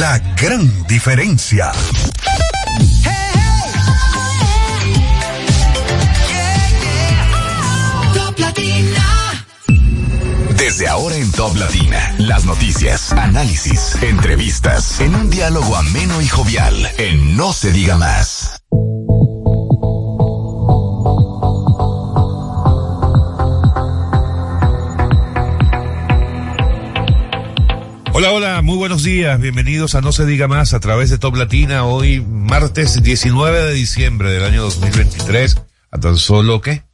La gran diferencia. Desde ahora en Top Latina, las noticias, análisis, entrevistas, en un diálogo ameno y jovial, en No se diga más. Buenos días. Bienvenidos a No se diga más a través de Top Latina. Hoy, martes 19 de diciembre del año 2023. A tan solo, ¿qué?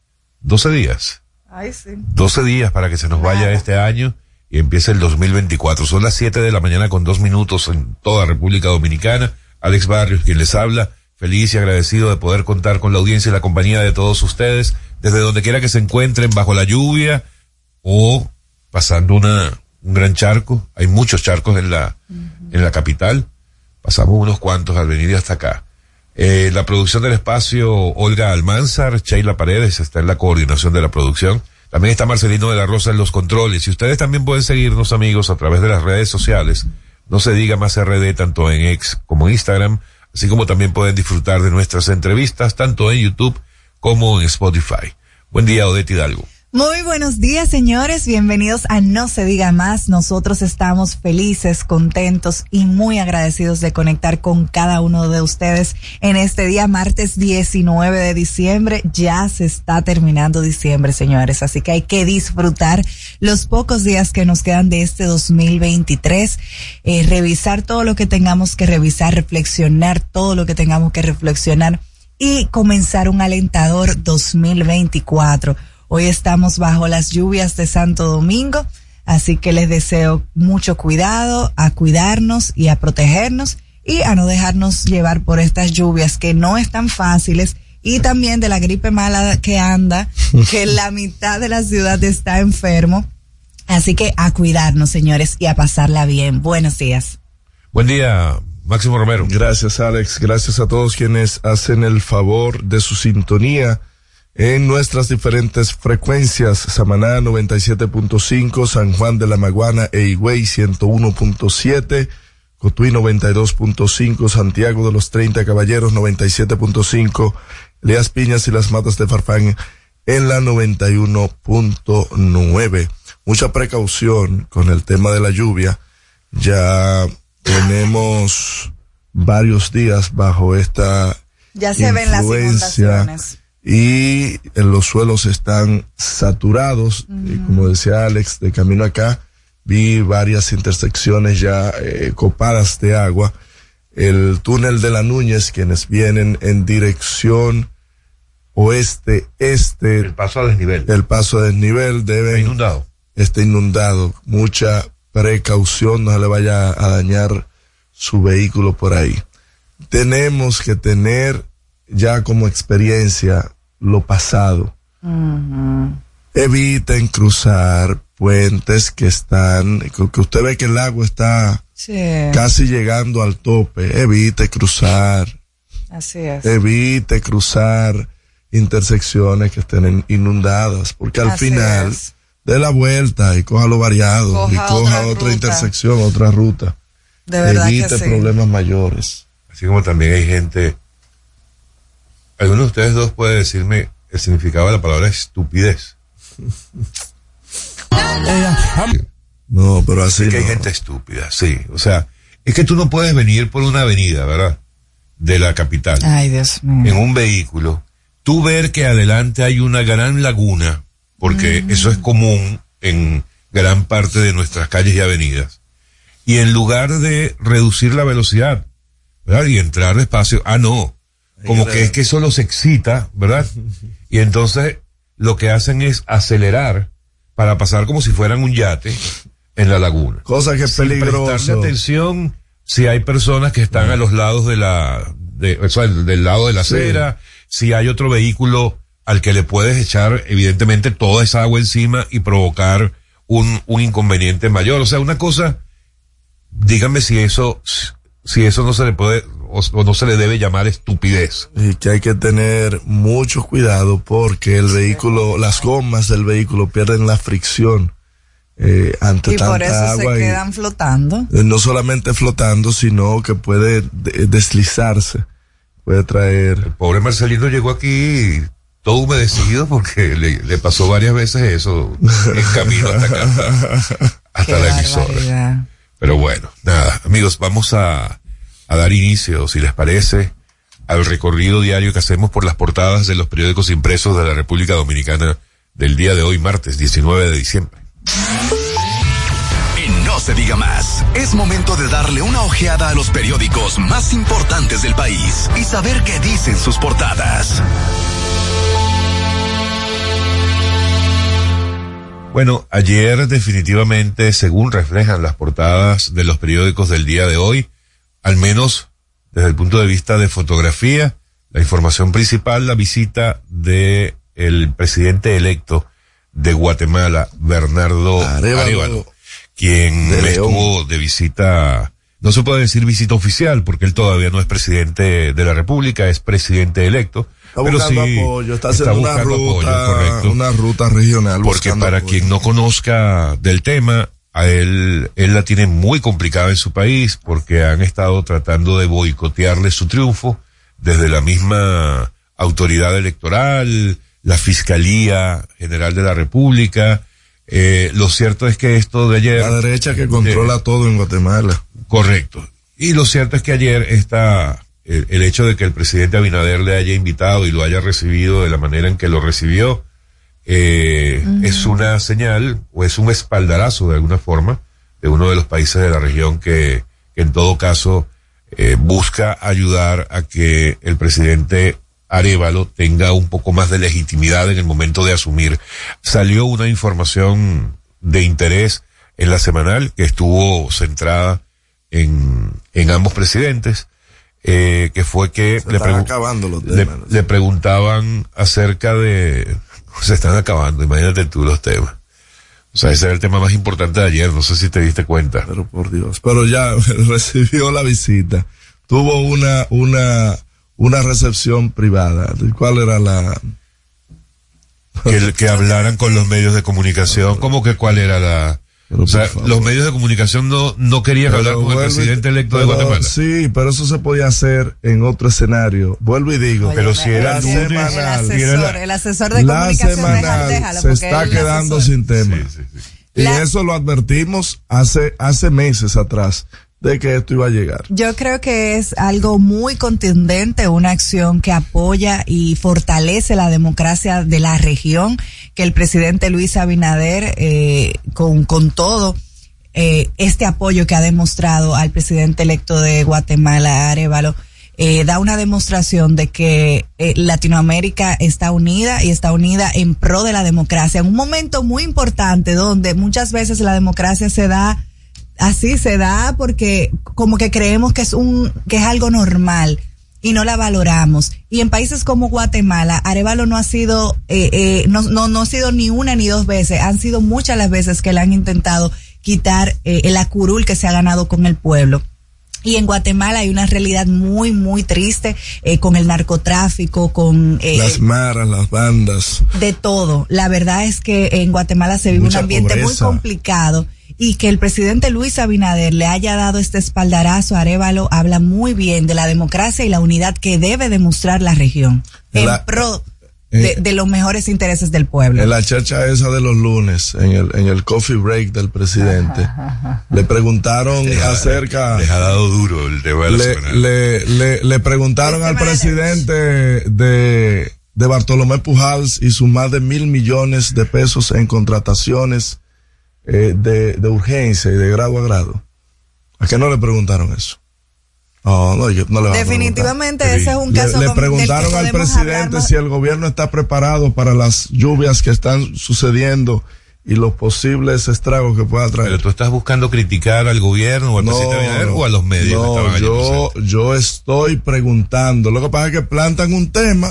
12 días. Ay, sí. 12 días para que se nos vaya este año y empiece el 2024. Son las 7 de la mañana con dos minutos en toda República Dominicana. Alex Barrios, quien les habla, feliz y agradecido de poder contar con la audiencia y la compañía de todos ustedes, desde donde quiera que se encuentren, bajo la lluvia o pasando una, un gran charco. Hay muchos charcos en la, en la capital. Pasamos unos cuantos al venir hasta acá. Eh, la producción del espacio, Olga Almanzar, Sheila Paredes está en la coordinación de la producción. También está Marcelino de la Rosa en los controles. Y ustedes también pueden seguirnos, amigos, a través de las redes sociales. No se diga más RD tanto en X como en Instagram, así como también pueden disfrutar de nuestras entrevistas tanto en YouTube como en Spotify. Buen día, Odette Hidalgo. Muy buenos días, señores. Bienvenidos a No se diga más. Nosotros estamos felices, contentos y muy agradecidos de conectar con cada uno de ustedes en este día, martes 19 de diciembre. Ya se está terminando diciembre, señores. Así que hay que disfrutar los pocos días que nos quedan de este 2023, eh, revisar todo lo que tengamos que revisar, reflexionar todo lo que tengamos que reflexionar y comenzar un alentador 2024. Hoy estamos bajo las lluvias de Santo Domingo, así que les deseo mucho cuidado, a cuidarnos y a protegernos y a no dejarnos llevar por estas lluvias que no están fáciles y también de la gripe mala que anda, que la mitad de la ciudad está enfermo. Así que a cuidarnos, señores, y a pasarla bien. Buenos días. Buen día, Máximo Romero. Gracias, Alex. Gracias a todos quienes hacen el favor de su sintonía en nuestras diferentes frecuencias. Samaná 97.5, San Juan de la Maguana e Higüey 101.7, Cotuí 92.5, Santiago de los 30 Caballeros 97.5, Leas Piñas y las Matas de Farfán en la 91.9. Mucha precaución con el tema de la lluvia. Ya tenemos varios días bajo esta Ya se ven las influencia inundaciones. Y en los suelos están saturados. Y como decía Alex, de camino acá, vi varias intersecciones ya eh, copadas de agua. El túnel de la Núñez, quienes vienen en dirección oeste, este, El paso a desnivel. el paso a desnivel deben Inundado. está inundado. Mucha precaución, no se le vaya a dañar su vehículo por ahí. Tenemos que tener ya como experiencia lo pasado. Eviten cruzar puentes que están, que usted ve que el agua está Sí, casi llegando al tope. Evite cruzar, así es. evite cruzar intersecciones que estén inundadas, porque al Así final es. dé la vuelta y coja lo variado Coja y coja otra intersección, otra ruta. De verdad Evite que sí. problemas mayores. Así como también hay gente. ¿Alguno de ustedes dos puede decirme el significado de la palabra estupidez? No, pero así Es que hay no. gente estúpida, sí. O sea, es que tú no puedes venir por una avenida, ¿verdad? De la capital, Ay, Dios mío. en un vehículo, tú ver que adelante hay una gran laguna, porque eso es común en gran parte de nuestras calles y avenidas. Y en lugar de reducir la velocidad, ¿verdad? Y entrar despacio, ah, no. Como que es que eso los excita, ¿verdad? Y entonces lo que hacen es acelerar para pasar como si fueran un yate en la laguna. Cosa que es Sin prestarle peligroso. atención si hay personas que están a los lados de la, de, o sea, del lado de la Sí. acera, si hay otro vehículo al que le puedes echar evidentemente toda esa agua encima y provocar un, un inconveniente mayor. O sea, una cosa, díganme si eso, si eso no se le puede, o, o no se le debe llamar estupidez. Y que hay que tener mucho cuidado porque el vehículo, las gomas del vehículo pierden la fricción eh, ante Y por tanta eso se agua y quedan flotando. eh, no solamente flotando, sino que puede de- deslizarse, puede traer. Pobre Marcelino llegó aquí todo humedecido porque le, le pasó varias veces eso en camino hasta acá, hasta Qué la emisora. barbaridad. Pero bueno, nada, amigos, vamos a, a dar inicio, si les parece, al recorrido diario que hacemos por las portadas de los periódicos impresos de la República Dominicana del día de hoy, martes 19 de diciembre. En No se diga más, es momento de darle una ojeada a los periódicos más importantes del país y saber qué dicen sus portadas. Bueno, ayer definitivamente, según reflejan las portadas de los periódicos del día de hoy, al menos desde el punto de vista de fotografía, la información principal, la visita de el presidente electo de Guatemala, Bernardo. Arévalo, quien De estuvo de visita, no se puede decir visita oficial, porque él todavía no es presidente de la República, es presidente electo. Está pero buscando sí apoyo, está haciendo una apoyo, ruta, correcto. una ruta regional. Porque para apoyo. quien no conozca del tema, a él, él la tiene muy complicada en su país porque han estado tratando de boicotearle su triunfo desde la misma autoridad electoral, la Fiscalía General de la República. Eh, lo cierto es que esto de ayer... La derecha que controla todo en Guatemala. Correcto. Y lo cierto es que ayer está el, el hecho de que el presidente Abinader le haya invitado y lo haya recibido de la manera en que lo recibió, eh, es una señal o es un espaldarazo de alguna forma de uno de los países de la región que, que en todo caso eh, busca ayudar a que el presidente Arevalo tenga un poco más de legitimidad en el momento de asumir. Salió una información de interés en la semanal que estuvo centrada en, en ambos presidentes, eh, que fue que le, pregun- le preguntaban acerca de, se están acabando, imagínate tú los temas. O sea, ese era el tema más importante de ayer, no sé si te diste cuenta. Pero por Dios. Pero ya recibió la visita. Tuvo una, una, una recepción privada. ¿Cuál era la? Que, que hablaran con los medios de comunicación, ¿cómo que cuál era la... Pero o sea, los medios de comunicación no, no querían hablar con el presidente electo de Guatemala. Sí, pero eso se podía hacer en otro escenario. Vuelvo y digo. Pero si era el semanal, si era asesor, la- el asesor de la comunicación semanal déjalo, se está quedando asesor. sin tema. Sí, sí, sí. Y La- eso lo advertimos hace, hace meses atrás de que esto iba a llegar. Yo creo que es algo muy contundente, una acción que apoya y fortalece la democracia de la región, que el presidente Luis Abinader, eh, con, con todo eh, este apoyo que ha demostrado al presidente electo de Guatemala, Arevalo, eh, da una demostración de que eh, Latinoamérica está unida y está unida en pro de la democracia, en un momento muy importante donde muchas veces la democracia se da así se da porque como que creemos que es un que es algo normal y no la valoramos y en países como Guatemala Arevalo no ha sido eh, eh, no, no no ha sido ni una ni dos veces han sido muchas las veces que le han intentado quitar eh, el acurul que se ha ganado con el pueblo y en Guatemala hay una realidad muy, muy triste eh, con el narcotráfico, con eh, Las maras, las bandas. de todo. La verdad es que en Guatemala se vive Mucha un ambiente muy complicado y que el presidente Luis Abinader le haya dado este espaldarazo a Arevalo habla muy bien de la democracia y la unidad que debe demostrar la región en pro de, eh, de los mejores intereses del pueblo. En la chacha esa de los lunes, en el, en el coffee break del presidente, le preguntaron acerca... Les ha dado duro el de le, le, le, le preguntaron Este al presidente de, de Bartolomé Pujals y sus más de mil millones de pesos en contrataciones eh, de, de urgencia y de grado a grado. ¿A qué no le preguntaron eso? No, no, yo- no le van a Definitivamente preguntar. ese es un le, caso le que preguntaron al presidente si el gobierno está preparado para las lluvias que están sucediendo y los posibles estragos que pueda traer. Pero tú estás buscando criticar al gobierno o al presidente Abinader o a los medios. que estaban No, allí yo, yo estoy preguntando. Lo que pasa es que plantan un tema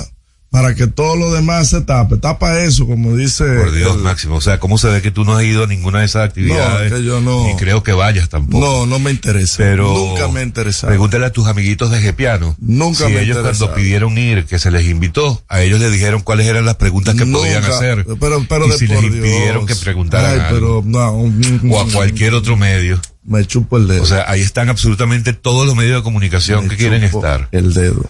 para que todo lo demás se tape. Tapa eso, como dice. Por Dios, el- Máximo. O sea, ¿cómo se ve que tú no has ido a ninguna de esas actividades? No, que yo no. Ni creo que vayas tampoco. No, no me interesa. Pero Nunca me ha interesado. Pregúntale a tus amiguitos de Gepiano. Nunca si me ellos cuando pidieron ir, que se les invitó, a ellos les dijeron cuáles eran las preguntas que podían hacer. Pero, pero y de si les impidieron Dios. que preguntaran Ay, pero no. o a cualquier otro medio. Me chupo el dedo. O sea, ahí están absolutamente todos los medios de comunicación Me que quieren estar. El dedo.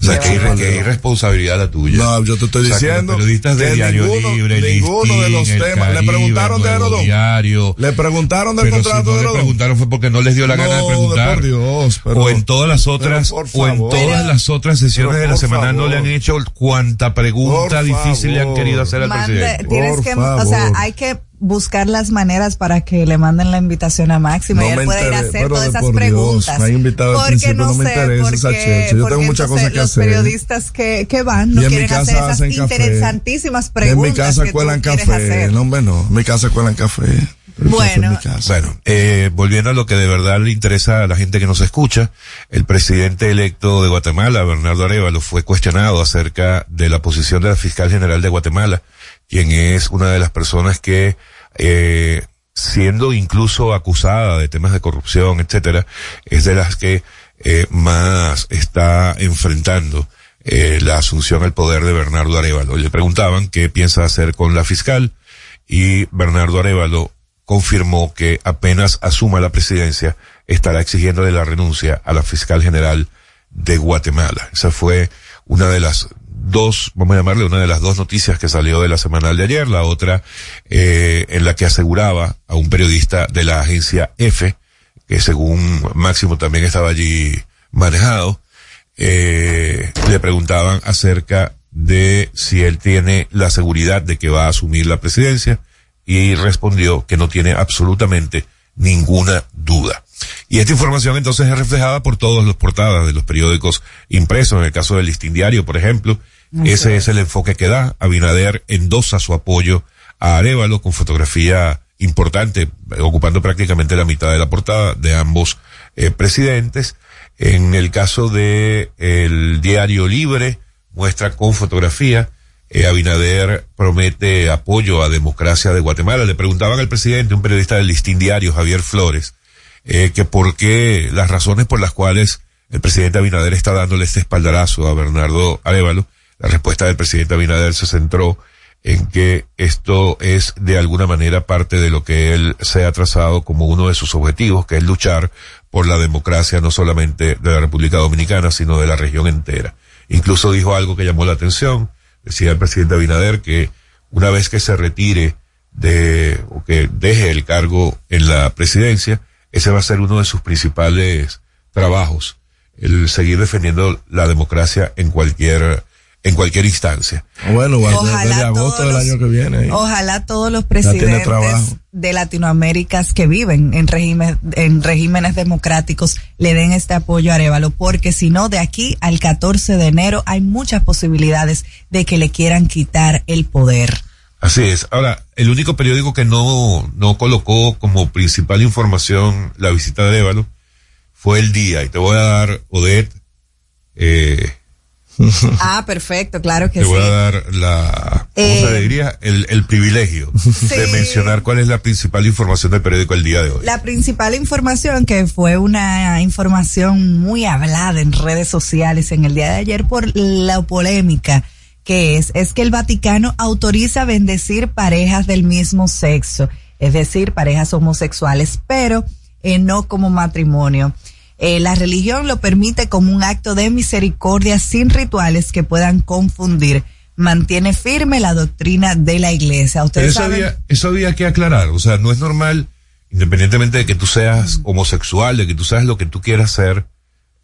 O sea, que, el que irresponsabilidad la tuya. No, yo te estoy O sea, que diciendo los periodistas de que Diario ninguno- Libre, ninguno de Listín, los El temas. Le Caribe, preguntaron de Nuevo Herodón. Diario. Le preguntaron del Pero si contrato no de le Herodón. preguntaron fue porque no les dio la gana de No, preguntar. por Dios, pero- o en todas las otras, o en favor. todas las otras sesiones Pero de la semana no le han favor. hecho cuanta pregunta Por difícil le han favor. querido hacer al Mande- presidente. tienes Por que, o sea, favor. hay que buscar las maneras para que le manden la invitación a Máximo No y él me pueda ir a hacer pero todas esas por Dios, preguntas. me han invitado al porque principio, no, no me sé, interesa porque, esa yo porque tengo muchas cosas que los hacer. periodistas que, que van no Y en mi quieren hacer casa esas hacen café. interesantísimas En preguntas mi casa que cuelan café. hacer. No, hombre, no. En mi casa cuelan café. Bueno. café en mi casa. Bueno, eh, volviendo a lo que de verdad le interesa a la gente que nos escucha, el presidente electo de Guatemala, Bernardo Arevalo, fue cuestionado acerca de la posición de la fiscal general de Guatemala, quien es una de las personas que, eh, siendo incluso acusada de temas de corrupción, etcétera, es de las que eh, más está enfrentando eh, la asunción al poder de Bernardo Arevalo. Le preguntaban qué piensa hacer con la fiscal y Bernardo Arevalo confirmó que apenas asuma la presidencia estará exigiéndole la renuncia a la fiscal general de Guatemala. Esa fue una de las dos, vamos a llamarle una de las dos noticias que salió de la semanal de ayer, la otra eh, en la que aseguraba a un periodista de la agencia F, que según Máximo también estaba allí manejado, eh, le preguntaban acerca de si él tiene la seguridad de que va a asumir la presidencia y respondió que no tiene absolutamente ninguna duda. Y esta información entonces es reflejada por todas las portadas de los periódicos impresos, en el caso del Listín Diario, por ejemplo. Ese es el enfoque que da. Abinader endosa su apoyo a Arevalo con fotografía importante, ocupando prácticamente la mitad de la portada de ambos eh, presidentes. En el caso de el Diario Libre, muestra con fotografía eh, Abinader promete apoyo a democracia de Guatemala. Le preguntaban al presidente, un periodista del Listín Diario, Javier Flores, eh, que por qué las razones por las cuales el presidente Abinader está dándole este espaldarazo a Bernardo Arevalo. La respuesta del presidente Abinader se centró en que esto es de alguna manera parte de lo que él se ha trazado como uno de sus objetivos, que es luchar por la democracia no solamente de la República Dominicana, sino de la región entera. Incluso dijo algo que llamó la atención, decía el presidente Abinader que una vez que se retire de, o que deje el cargo en la presidencia, ese va a ser uno de sus principales trabajos, el seguir defendiendo la democracia en cualquier, en cualquier instancia. Bueno, Ojalá desde agosto todos del los- año que viene. ¿eh? Ojalá todos los presidentes de Latinoamérica que viven en regímenes, en regímenes democráticos le den este apoyo a Arevalo, porque si no, de aquí al 14 de enero hay muchas posibilidades de que le quieran quitar el poder. Así es. Ahora, el único periódico que no, no colocó como principal información la visita de Arevalo fue el día. Y te voy a dar, Odette, eh, Ah, perfecto, claro que te sí. voy a dar la, ¿cómo Eh, se le diría? El, el privilegio de mencionar cuál es la principal información del periódico el día de hoy. La principal información, que fue una información muy hablada en redes sociales en el día de ayer por la polémica que es, es que el Vaticano autoriza bendecir parejas del mismo sexo, es decir, parejas homosexuales, pero eh, no como matrimonio. Eh, la religión lo permite como un acto de misericordia sin rituales que puedan confundir. Mantiene firme la doctrina de la iglesia. Ustedes eso saben. había, eso había que aclarar. O sea, no es normal, independientemente de que tú seas homosexual, de que tú seas lo que tú quieras ser,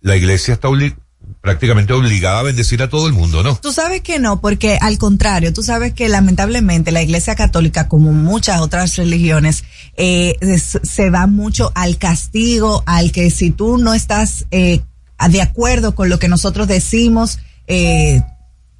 la iglesia está prácticamente obligada a bendecir a todo el mundo, ¿no? Tú sabes que no, porque al contrario, tú sabes que lamentablemente la Iglesia Católica, como muchas otras religiones, eh, se va mucho al castigo, al que si tú no estás eh, de acuerdo con lo que nosotros decimos, eh,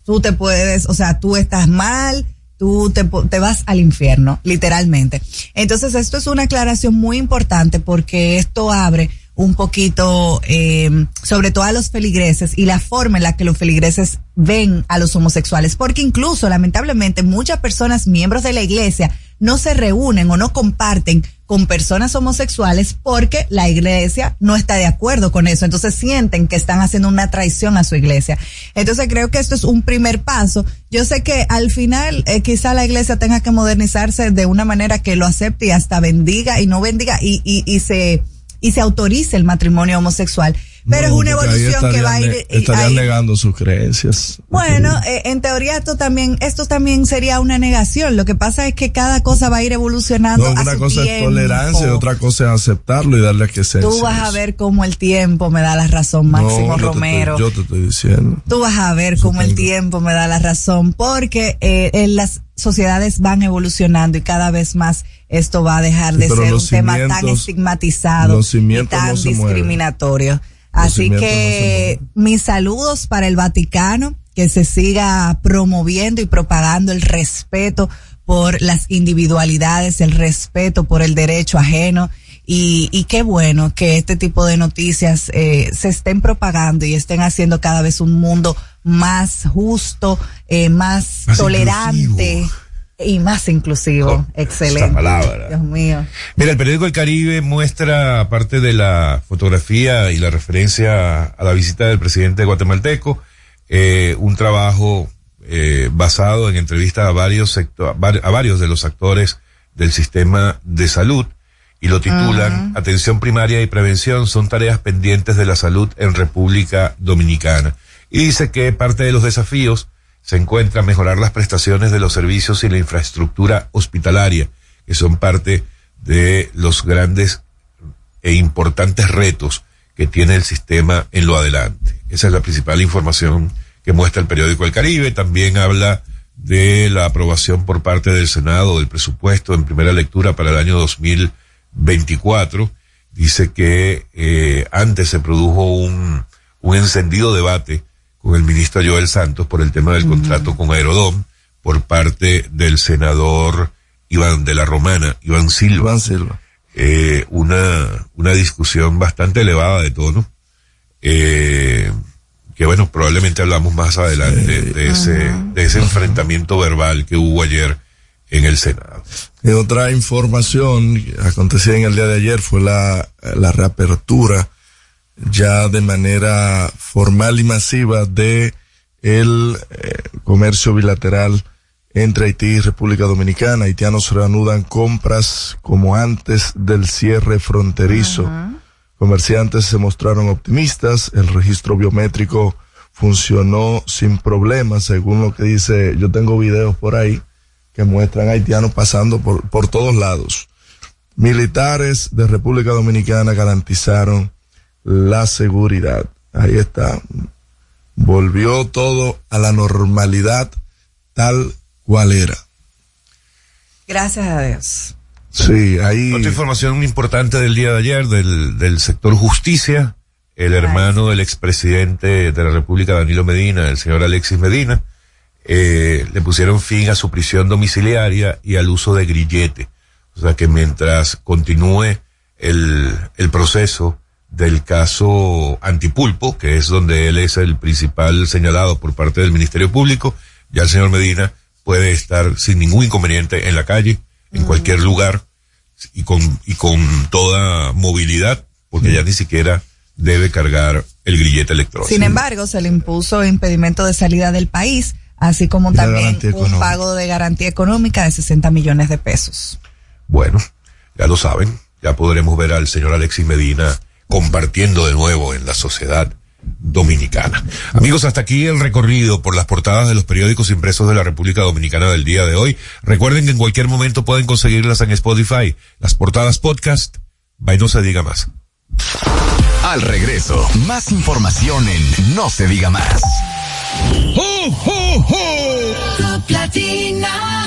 tú te puedes, o sea, tú estás mal, tú te, te vas al infierno, literalmente. Entonces, esto es una aclaración muy importante porque esto abre un poquito, eh, sobre todo a los feligreses y la forma en la que los feligreses ven a los homosexuales, porque incluso, lamentablemente, muchas personas, miembros de la iglesia, no se reúnen o no comparten con personas homosexuales porque la iglesia no está de acuerdo con eso. Entonces sienten que están haciendo una traición a su iglesia. Entonces creo que esto es un primer paso. Yo sé que al final eh, quizá la iglesia tenga que modernizarse de una manera que lo acepte y hasta bendiga y no bendiga y, y, y se y se autorice el matrimonio homosexual. Pero No, es una evolución que va a ir, estarían ne- estarían negando sus creencias. bueno, eh, en teoría esto también, esto también sería una negación. Lo que pasa es que cada cosa va a ir evolucionando. No, a una su cosa es tolerancia y otra cosa es aceptarlo y darle a que se Tú vas a ver cómo el tiempo me da la razón, Máximo Romero. yo te estoy diciendo. Tú vas a ver cómo el tiempo me da la razón, porque eh, eh, las sociedades van evolucionando y cada vez más esto va a dejar de ser un tema tan estigmatizado y tan no discriminatorio. Así no que mis saludos para el Vaticano, que se siga promoviendo y propagando el respeto por las individualidades, el respeto por el derecho ajeno. Y, y qué bueno que este tipo de noticias eh, se estén propagando y estén haciendo cada vez un mundo más justo, eh, más, Más tolerante inclusivo. Y más inclusivo. Oh, Excelente. esta palabra. Dios mío. Mira, el periódico El Caribe muestra, aparte de la fotografía y la referencia a la visita del presidente guatemalteco, eh, un trabajo eh, basado en entrevistas a varios, secto- a var- a varios de los actores del sistema de salud y lo titulan Atención primaria y prevención son tareas pendientes de la salud en República Dominicana. Y dice que parte de los desafíos se encuentra mejorar las prestaciones de los servicios y la infraestructura hospitalaria, que son parte de los grandes e importantes retos que tiene el sistema en lo adelante. Esa es la principal información que muestra el periódico El Caribe. También habla de la aprobación por parte del Senado del presupuesto en primera lectura para el año 2024. Dice que eh, antes se produjo un, un encendido debate con el ministro Joel Santos por el tema del contrato con Aerodom por parte del senador Iván de la Romana, Iván Silva Iván Silva. eh, una, una discusión bastante elevada de tono, eh, que bueno, probablemente hablamos más adelante de ese, de ese enfrentamiento verbal que hubo ayer en el Senado. Y otra información que acontecía en el día de ayer fue la, la reapertura ya de manera formal y masiva de el eh, comercio bilateral entre Haití y República Dominicana. Haitianos reanudan compras como antes del cierre fronterizo. Comerciantes se mostraron optimistas, el registro biométrico funcionó sin problemas, según lo que dice, yo tengo videos por ahí que muestran haitianos pasando por, por todos lados. Militares de República Dominicana garantizaron la seguridad. Ahí está. Volvió todo a la normalidad tal cual era. Gracias a Dios. Sí, ahí. Otra información importante del día de ayer del, del sector justicia, el hermano del expresidente de la República, Danilo Medina, el señor Alexis Medina, eh, le pusieron fin a su prisión domiciliaria y al uso de grillete. O sea que mientras continúe el, el proceso del caso Antipulpo, que es donde él es el principal señalado por parte del Ministerio Público, ya el señor Medina puede estar sin ningún inconveniente en la calle, en cualquier lugar, y con, y con toda movilidad, porque ya ni siquiera debe cargar el grillete electrónico. Sin embargo, se le impuso impedimento de salida del país, así como Y también un pago de garantía económica de 60 millones de pesos. Bueno, ya lo saben, ya podremos ver al señor Alexis Medina compartiendo de nuevo en la sociedad dominicana. Amigos, hasta aquí el recorrido por las portadas de los periódicos impresos de la República Dominicana del día de hoy. Recuerden que en cualquier momento pueden conseguirlas en Spotify, las portadas podcast, by no se diga más. Al regreso, más información en No se diga más. Top Latina.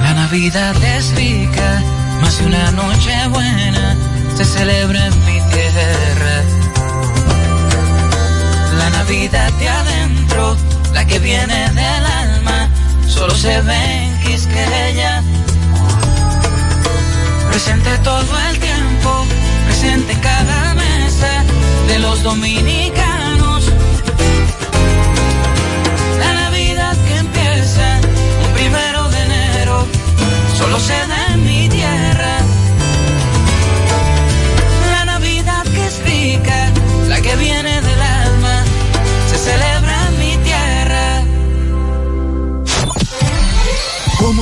La Navidad es rica, más de una noche buena se celebra en mi tierra. La Navidad de adentro, la que viene del alma, solo se ve en Quisqueya. Presente todo el tiempo, presente en cada mesa de los dominicanos. La Navidad que empieza da en mi tierra.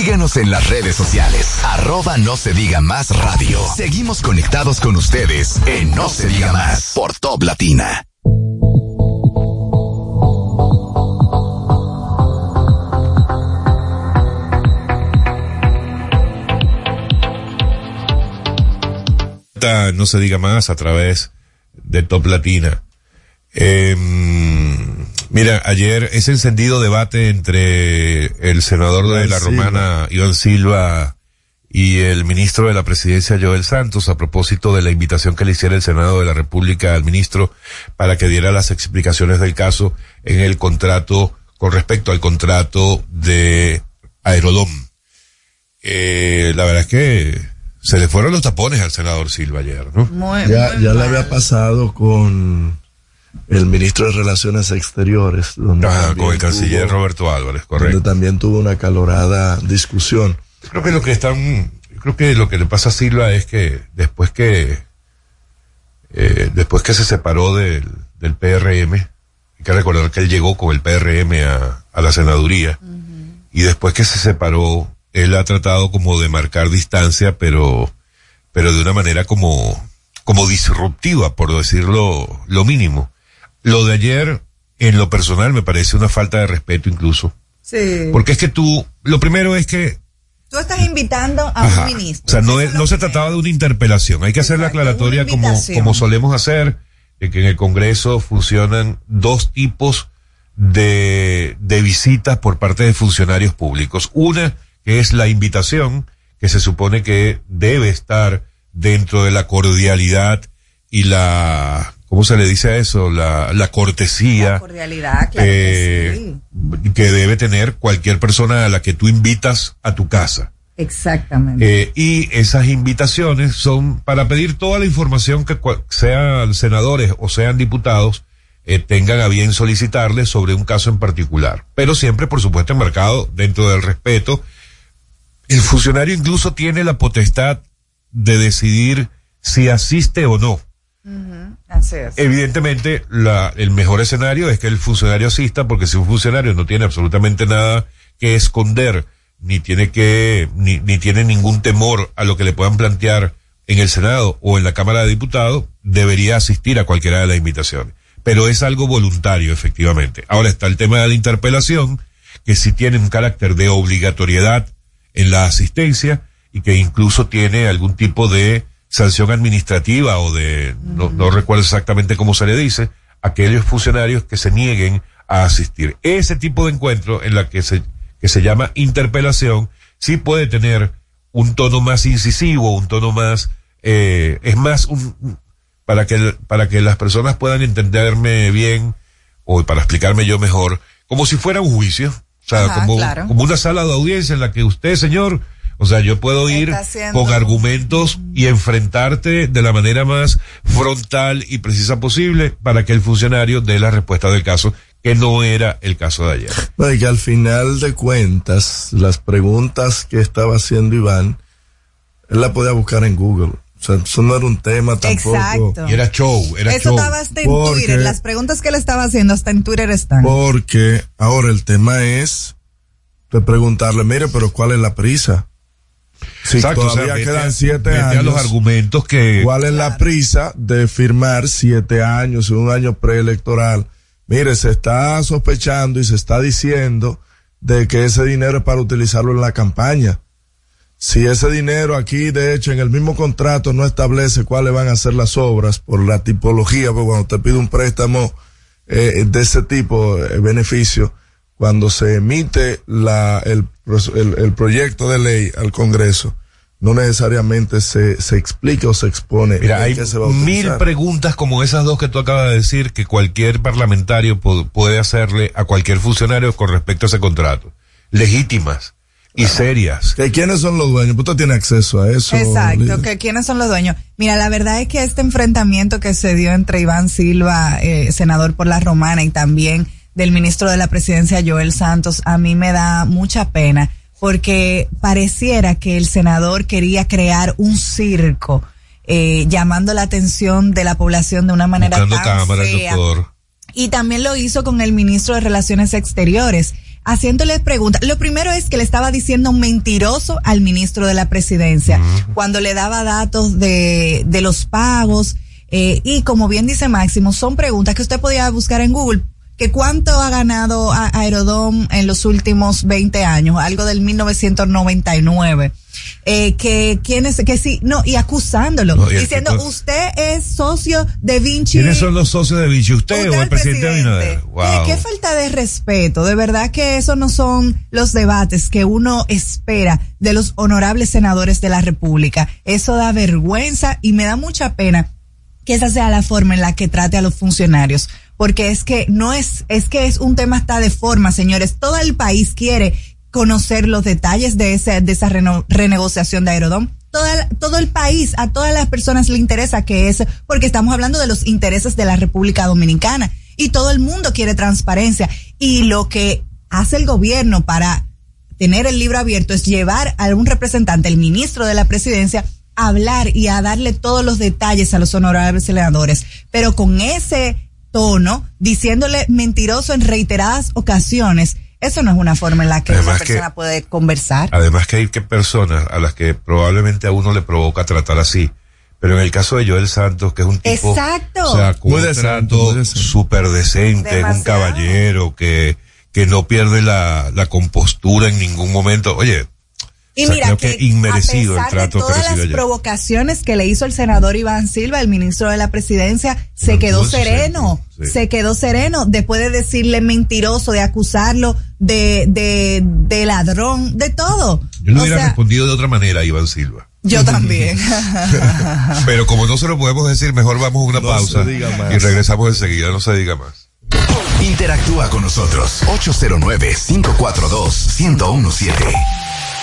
Síguenos en las redes sociales. Arroba no se diga más radio. Seguimos conectados con ustedes en No se diga más por Top Latina. No se diga más a través de Top Latina. Eh, mira, ayer ese encendido debate entre el senador de la. Romana, Iván Silva, y el ministro de la presidencia, Joel Santos, a propósito de la invitación que le hiciera el Senado de la República al ministro para que diera las explicaciones del caso en el contrato, con respecto al contrato de Aerodom. Eh, la verdad es que se le fueron los tapones al senador Silva ayer, ¿no? ya ya le había pasado con el ministro de Relaciones Exteriores, donde Ajá, también con el canciller tuvo- Roberto Álvarez, donde correcto. también tuvo una calorada discusión. Creo que lo que están, creo que lo que le pasa a Silva es que después que, eh, después que se separó del, del PRM, hay que recordar que él llegó con el PRM a, a la senaduría, y después que se separó, él ha tratado como de marcar distancia, pero, pero de una manera como, como disruptiva, por decirlo lo mínimo. Lo de ayer, en lo personal, me parece una falta de respeto incluso. Sí. Porque es que tú, lo primero es que Tú estás invitando a Ajá. un ministro. O sea, no, es- no se primero. trataba de una interpelación. Hay que hacer la aclaratoria como, como solemos hacer, de que en el Congreso funcionan dos tipos de, de visitas por parte de funcionarios públicos. Una, que es la invitación, que se supone que debe estar dentro de la cordialidad y la, ¿cómo se le dice a eso? La, la cortesía. La cordialidad, claro eh, que sí. que debe tener cualquier persona a la que tú invitas a tu casa. Exactamente. Eh, y esas invitaciones son para pedir toda la información que sean senadores o sean diputados eh, tengan a bien solicitarles sobre un caso en particular. Pero siempre, por supuesto, enmarcado dentro del respeto. El funcionario incluso tiene la potestad de decidir si asiste o no. Evidentemente, la, el mejor escenario es que el funcionario asista, porque si un funcionario no tiene absolutamente nada que esconder, ni tiene que, ni, ni tiene ningún temor a lo que le puedan plantear en el Senado o en la Cámara de Diputados, debería asistir a cualquiera de las invitaciones. pero es algo voluntario, efectivamente. Ahora está el tema de la interpelación, que sí tiene un carácter de obligatoriedad en la asistencia y que incluso tiene algún tipo de sanción administrativa o de, no, no recuerdo exactamente cómo se le dice, aquellos funcionarios que se nieguen a asistir. Ese tipo de encuentro en la que se, que se llama interpelación, sí puede tener un tono más incisivo, un tono más, eh, es más un, para que, para que las personas puedan entenderme bien, o para explicarme yo mejor, como si fuera un juicio. O sea, Ajá, como, claro. como una sala de audiencia en la que usted, señor, o sea, yo puedo ir con argumentos y enfrentarte de la manera más frontal y precisa posible para que el funcionario dé la respuesta del caso, que no era el caso de ayer. No, y que al final de cuentas, las preguntas que estaba haciendo Iván, él la podía buscar en Google. O sea, eso no era un tema tampoco. Exacto. Y era show, era Eso show. estaba hasta en Porque- Twitter. Las preguntas que él estaba haciendo hasta en Twitter están. Porque ahora el tema es de preguntarle, mire, pero ¿cuál es la prisa? Si Exacto, o sea, todavía quedan siete a años. los argumentos que ¿Cuál es la prisa de firmar siete años en un año preelectoral? Mire, se está sospechando y se está diciendo de que ese dinero es para utilizarlo en la campaña. Si ese dinero aquí, de hecho, en el mismo contrato no establece cuáles van a ser las obras por la tipología, porque cuando te pide un préstamo eh, de ese tipo, eh, beneficio, cuando se emite la, el, el, el proyecto de ley al Congreso, no necesariamente se, se explica o se expone Mira, hay qué se va a mil preguntas como esas dos que tú acabas de decir que cualquier parlamentario puede hacerle a cualquier funcionario con respecto a ese contrato. Legítimas y serias. ¿Que ¿Quiénes son los dueños? Usted tiene acceso a eso. Exacto, que quiénes son los dueños. Mira, la verdad es que este enfrentamiento que se dio entre Iván Silva, eh, senador por la Romana, y también del ministro de la Presidencia, Joel Santos, a mí me da mucha pena, porque pareciera que el senador quería crear un circo, eh, llamando la atención de la población de una manera Buscando tan cámara, fea. doctor. Y también lo hizo con el ministro de Relaciones Exteriores, haciéndole preguntas. Lo primero es que le estaba diciendo mentiroso al ministro de la presidencia, cuando le daba datos de, de los pagos. eh, y como bien dice Máximo, son preguntas que usted podía buscar en Google. Que cuánto ha ganado a- Aerodom en los últimos 20 años, algo del 1999. Eh, que quién es, que sí, no, y acusándolo, No, y diciendo, tipo- usted es socio de Vinci. ¿Quiénes son los socios de Vichy? ¿Usted, o el presidente Abinader? Wow. Oye, qué falta de respeto. De verdad que eso no son los debates que uno espera de los honorables senadores de la República. Eso da vergüenza y me da mucha pena que esa sea la forma en la que trate a los funcionarios. Porque es que no es, es que es un tema hasta de forma, señores. Todo el país quiere conocer los detalles de esa, de esa renegociación de Aerodom. Toda, todo el país, a todas las personas le interesa que es, porque estamos hablando de los intereses de la República Dominicana y todo el mundo quiere transparencia. Y lo que hace el gobierno para tener el libro abierto es llevar a un representante, el ministro de la presidencia, a hablar y a darle todos los detalles a los honorables senadores, pero con ese tono, diciéndole mentiroso en reiteradas ocasiones, eso no es una forma en la que Además una que- persona puede conversar. Además que hay que personas a las que probablemente a uno le provoca tratar así. Pero en el caso de Joel Santos, que es un tipo, Exacto. o sea, Muy decente. súper decente, es un caballero que, que no pierde la, la compostura en ningún momento. Oye, Y o sea, mira que, que inmerecido a el pesar trato de todas las ayer. provocaciones que le hizo el senador Iván Silva, el ministro de la presidencia, se quedó sereno, sí. se quedó sereno después de decirle mentiroso, de acusarlo de, de, de ladrón, de todo. Yo le hubiera sea, respondido de otra manera a Iván Silva. yo también. Pero como no se lo podemos decir, mejor vamos a una No pausa y regresamos enseguida, no se diga más. Interactúa con nosotros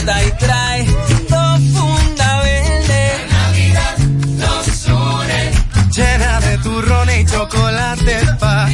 Juanita y trae dos funda verde. La Navidad nos une. Llena de turrón y chocolate pa'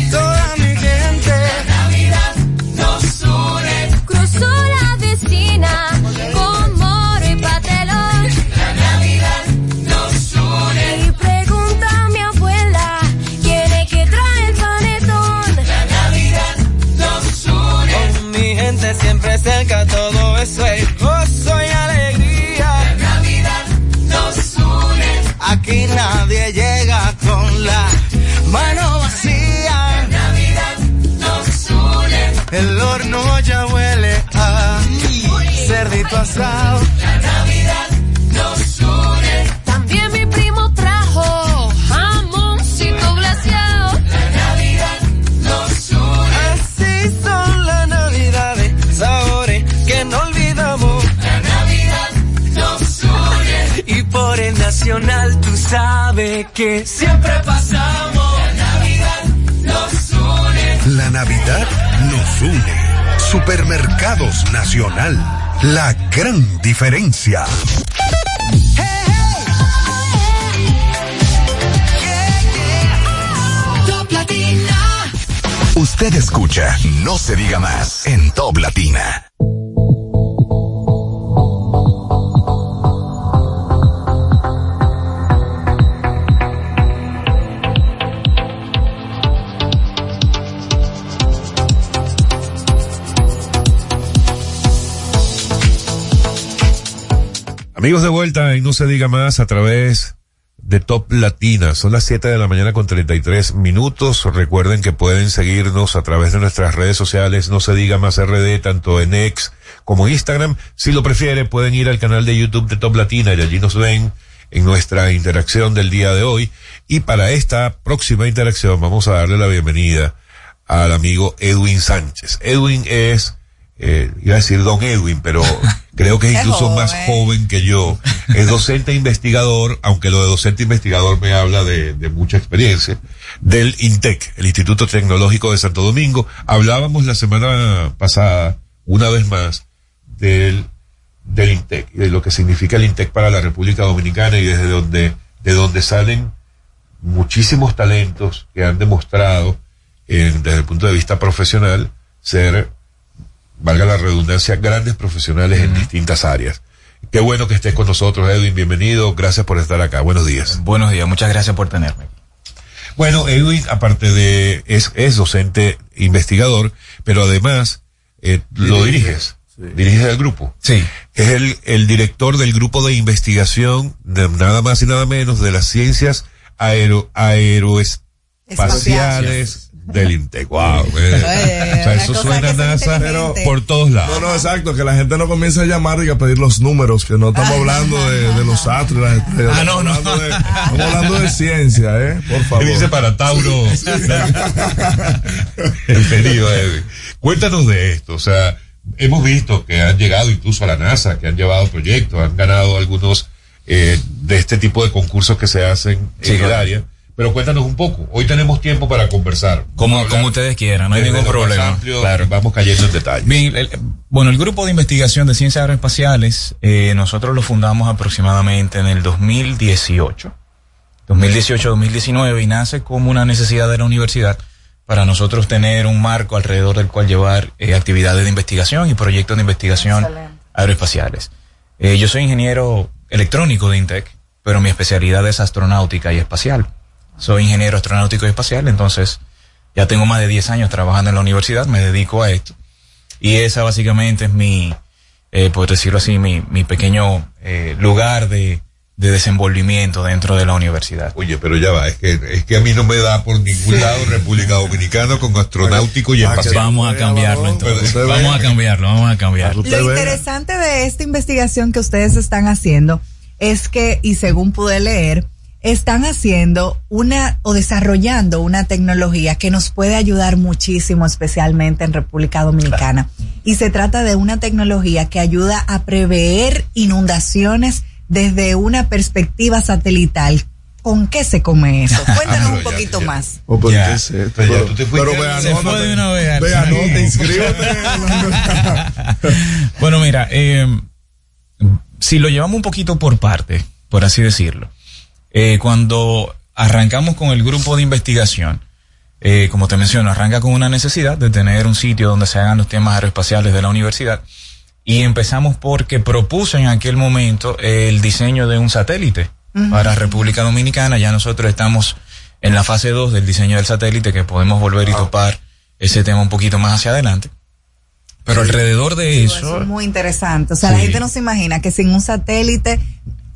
que siempre pasamos. La Navidad nos une. La Navidad nos une. Supermercados Nacional. La gran diferencia. Usted escucha No se diga más en Top Latina. Amigos de vuelta y no se diga más a través de Top Latina. Son las 7 de la mañana con 33 minutos. Recuerden que pueden seguirnos a través de nuestras redes sociales, no se diga más RD, tanto en X como Instagram. Si lo prefiere, pueden ir al canal de YouTube de Top Latina y allí nos ven en nuestra interacción del día de hoy. Y para esta próxima interacción vamos a darle la bienvenida al amigo Edwin Sánchez. Edwin es, eh, iba a decir don Edwin, pero creo que es incluso más joven. que yo. Es docente investigador, aunque lo de docente investigador me habla de, de mucha experiencia, del INTEC, el Instituto Tecnológico de Santo Domingo. Hablábamos la semana pasada, una vez más, del, del INTEC de lo que significa el INTEC para la República Dominicana y desde donde, de donde salen muchísimos talentos que han demostrado en- desde el punto de vista profesional ser, valga la redundancia, grandes profesionales en distintas áreas. Qué bueno que estés con nosotros, Edwin. Bienvenido. Gracias por estar acá. Buenos días. Buenos días, muchas gracias por tenerme. Bueno, Edwin, aparte de, es, es docente investigador, pero además, eh, lo diriges. Diriges el grupo. Sí. Es el, el director del grupo de investigación de nada más y nada menos de las ciencias aero, aeroespaciales del INTEC. Wow. eh. Eh, o sea, una eso suena NASA inteligentes. por todos lados. No, no, exacto, que la gente no comience a llamar y a pedir los números, que no estamos hablando de, de los astros y las estrellas. Ah, no, no. Estamos hablando de, estamos hablando de ciencia, ¿eh? Por favor. Dice para Tauro. el querido Edwin. Cuéntanos de esto, o sea, hemos visto que han llegado incluso a la NASA, que han llevado proyectos, han ganado algunos eh, de este tipo de concursos que se hacen Sí, en el área. Pero cuéntanos un poco. Hoy tenemos tiempo para conversar. Como, como ustedes quieran, no hay ningún problema. amplio, Vamos cayendo en detalle. Bien, el- bueno, el grupo de investigación de ciencias aeroespaciales, eh, nosotros lo fundamos aproximadamente en el 2018, 2018-2019, y nace como una necesidad de la universidad para nosotros tener un marco alrededor del cual llevar eh, actividades de investigación y proyectos de investigación aeroespaciales. Eh, yo soy ingeniero electrónico de INTEC, pero mi especialidad es astronáutica y espacial. Soy ingeniero astronáutico y espacial, entonces ya tengo más de 10 años trabajando en la universidad, me dedico a esto. Y esa básicamente es mi, eh, por decirlo así, mi, mi pequeño eh, lugar de, de desenvolvimiento dentro de la universidad. Oye, pero ya va, es que, es que a mí no me da por ningún lado República Dominicana con astronáutico y espacial. Vamos a cambiarlo entonces. Vamos a cambiarlo, vamos a cambiarlo. Lo interesante de esta investigación que ustedes están haciendo es que, y según pude leer, están haciendo una o desarrollando una tecnología que nos puede ayudar muchísimo, especialmente en República Dominicana. Y se trata de una tecnología que ayuda a prever inundaciones desde una perspectiva satelital. ¿Con qué se come eso? Cuéntanos un poquito más. Oh, pero Ya. ¿qué es esto? Pero ya Pero, tú te pero de una vez. Inscríbete. bueno, mira, eh, si lo llevamos un poquito por parte, por así decirlo, eh, cuando arrancamos con el grupo de investigación, eh, como te menciono, arranca con una necesidad de tener un sitio donde se hagan los temas aeroespaciales de la universidad. Y empezamos porque propuse en aquel momento el diseño de un satélite para República Dominicana. Ya nosotros estamos en la fase 2 del diseño del satélite que podemos volver y topar ese tema un poquito más hacia adelante. Pero alrededor de Eso eso, es muy interesante. O sea, la gente no se imagina que sin un satélite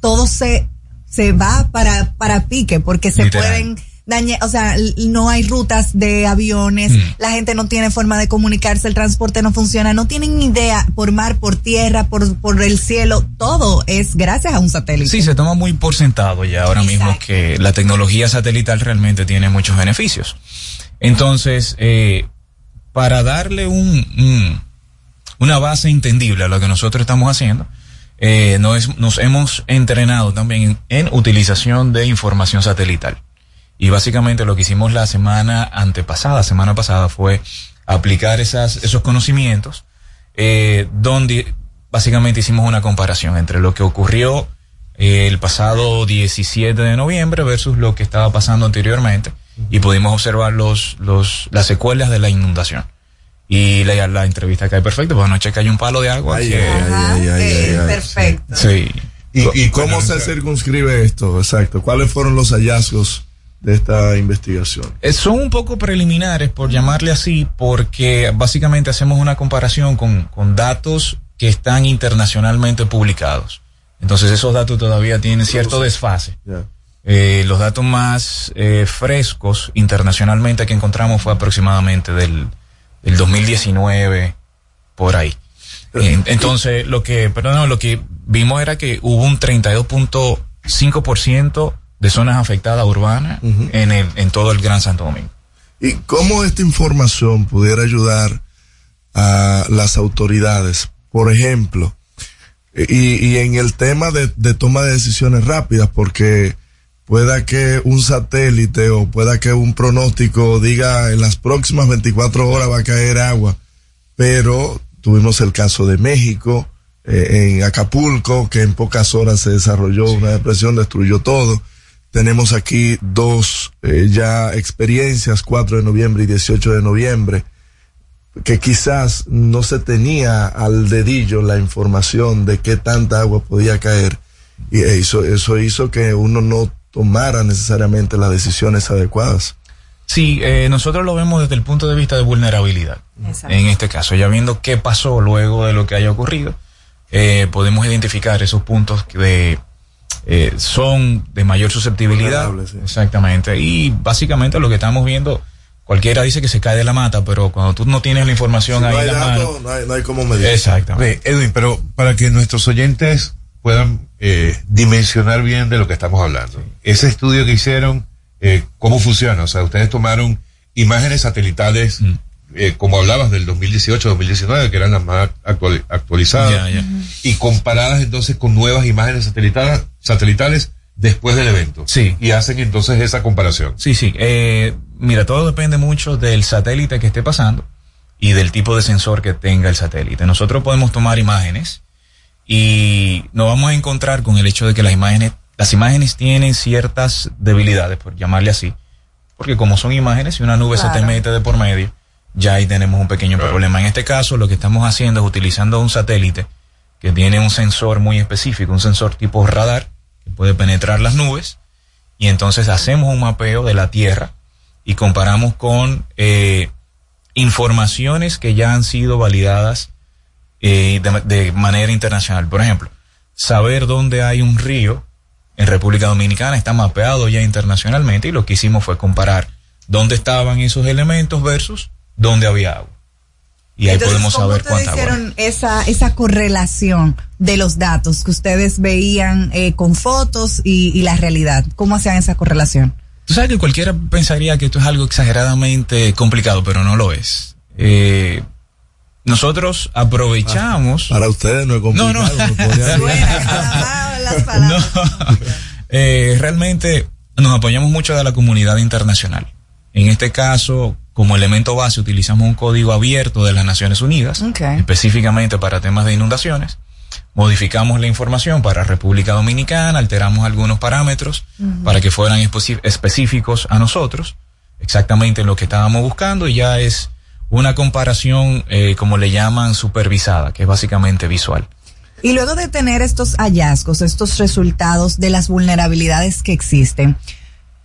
todo se, se va para, para pique porque se Literal. pueden dañar, o sea, no hay rutas de aviones, Mm. la gente no tiene forma de comunicarse, el transporte no funciona, no tienen idea por mar, por tierra, por, por el cielo, todo es gracias a un satélite. Sí, se toma muy por sentado ya ahora mismo que la tecnología satelital realmente tiene muchos beneficios. Entonces, eh, para darle un, un- una base entendible a lo que nosotros estamos haciendo, eh, nos, nos hemos entrenado también en, utilización de información satelital. Y básicamente lo que hicimos la semana antepasada, semana pasada, fue aplicar esas, esos conocimientos, eh, donde básicamente hicimos una comparación entre lo que ocurrió eh, el pasado 17 de noviembre versus lo que estaba pasando anteriormente y pudimos observar los, los, las secuelas de la inundación. Y la, la entrevista cae perfecta, porque anoche cayó un palo de agua. Ay, que- ay, ay, ay, ay, ay. Perfecto. sí. ¿Y, y cómo se circunscribe esto? Exacto. ¿Cuáles fueron los hallazgos de esta investigación? Eh, Son un poco preliminares, por llamarle así, porque básicamente hacemos una comparación con, con datos que están internacionalmente publicados. Entonces esos datos todavía tienen cierto desfase. Eh, los datos más eh, frescos internacionalmente que encontramos fue aproximadamente del, del 2019, por ahí. En- entonces, lo que, perdón, lo que vimos era que hubo un 32.5% de zonas afectadas urbanas en, el, en todo el Gran Santo Domingo. ¿Y cómo esta información pudiera ayudar a las autoridades? Por ejemplo, y, y en el tema de, de toma de decisiones rápidas, porque pueda que un satélite o pueda que un pronóstico diga en las próximas 24 horas va a caer agua, pero tuvimos el caso de México, eh, en Acapulco, que en pocas horas se desarrolló una depresión, destruyó todo. Tenemos aquí dos eh, ya experiencias, 4 de noviembre y 18 de noviembre, que quizás no se tenía al dedillo la información de qué tanta agua podía caer. Y eso, eso hizo que uno no tomara necesariamente las decisiones adecuadas. Sí, eh, nosotros lo vemos desde el punto de vista de vulnerabilidad. Exacto. En este caso, ya viendo qué pasó luego de lo que haya ocurrido, eh, podemos identificar esos puntos que de, eh, son de mayor susceptibilidad. Sí. Exactamente. Y básicamente lo que estamos viendo, cualquiera dice que se cae de la mata, pero cuando tú no tienes la información Si ahí no hay la datos, mano. no hay, no hay cómo medir. Exactamente. Edwin, pero para que nuestros oyentes puedan eh, dimensionar bien de lo que estamos hablando. Ese estudio que hicieron, eh, ¿cómo funciona? O sea, ustedes tomaron imágenes satelitales, Mm. eh, como hablabas del 2018-2019, que eran las más actuali- actualizadas, y comparadas entonces con nuevas imágenes satelitales, satelitales después del evento. Sí. Y hacen entonces esa comparación. Sí, sí. Eh, mira, todo depende mucho del satélite que esté pasando y del tipo de sensor que tenga el satélite. Nosotros podemos tomar imágenes y nos vamos a encontrar con el hecho de que las imágenes, las imágenes tienen ciertas debilidades, por llamarle así, porque como son imágenes, si una nube se te mete de por medio, ya ahí tenemos un pequeño problema. En este caso, lo que estamos haciendo es utilizando un satélite que tiene un sensor muy específico, un sensor tipo radar, que puede penetrar las nubes, y entonces hacemos un mapeo de la Tierra y comparamos con eh, informaciones que ya han sido validadas eh, de, de manera internacional. Por ejemplo, saber dónde hay un río en República Dominicana, está mapeado ya internacionalmente y lo que hicimos fue comparar dónde estaban esos elementos versus dónde había agua. Y ahí Entonces, podemos ¿cómo saber cuánta agua. hicieron esa, esa correlación de los datos que ustedes veían eh, con fotos y, y la realidad? ¿Cómo hacían esa correlación? Tú sabes que cualquiera pensaría que esto es algo exageradamente complicado, pero no lo es. Eh, nosotros aprovechamos. Para ustedes no es complicado. No, no. Eh, realmente nos apoyamos mucho de la comunidad internacional. En este caso, como elemento base, utilizamos un código abierto de las Naciones Unidas, específicamente para temas de inundaciones. Modificamos la información para República Dominicana, alteramos algunos parámetros para que fueran específicos a nosotros, exactamente lo que estábamos buscando, y ya es una comparación, eh, como le llaman, supervisada, que es básicamente visual. Y luego de tener estos hallazgos, estos resultados de las vulnerabilidades que existen,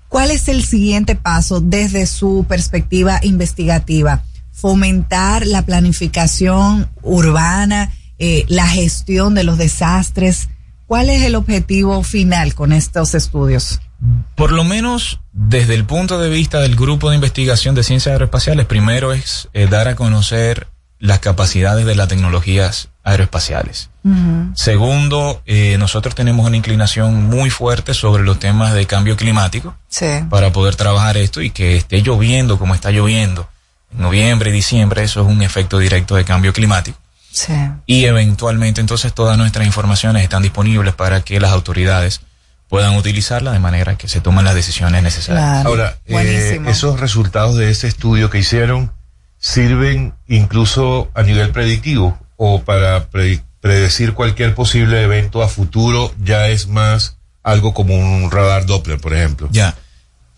¿cuál es el siguiente paso desde su perspectiva investigativa? Fomentar la planificación urbana, eh, la gestión de los desastres. ¿Cuál es el objetivo final con estos estudios? Por lo menos desde el punto de vista del grupo de investigación de ciencias aeroespaciales, primero es eh, dar a conocer las capacidades de las tecnologías aeroespaciales. Segundo, eh, nosotros tenemos una inclinación muy fuerte sobre los temas de cambio climático Sí. para poder trabajar esto y que esté lloviendo como está lloviendo en noviembre y diciembre, eso es un efecto directo de cambio climático. Sí. Y eventualmente entonces todas nuestras informaciones están disponibles para que las autoridades puedan utilizarla de manera que se tomen las decisiones necesarias. Ahora, eh, esos resultados de ese estudio que hicieron sirven incluso a nivel predictivo o para pre- predecir cualquier posible evento a futuro ya es más algo como un radar Doppler, por ejemplo. Ya.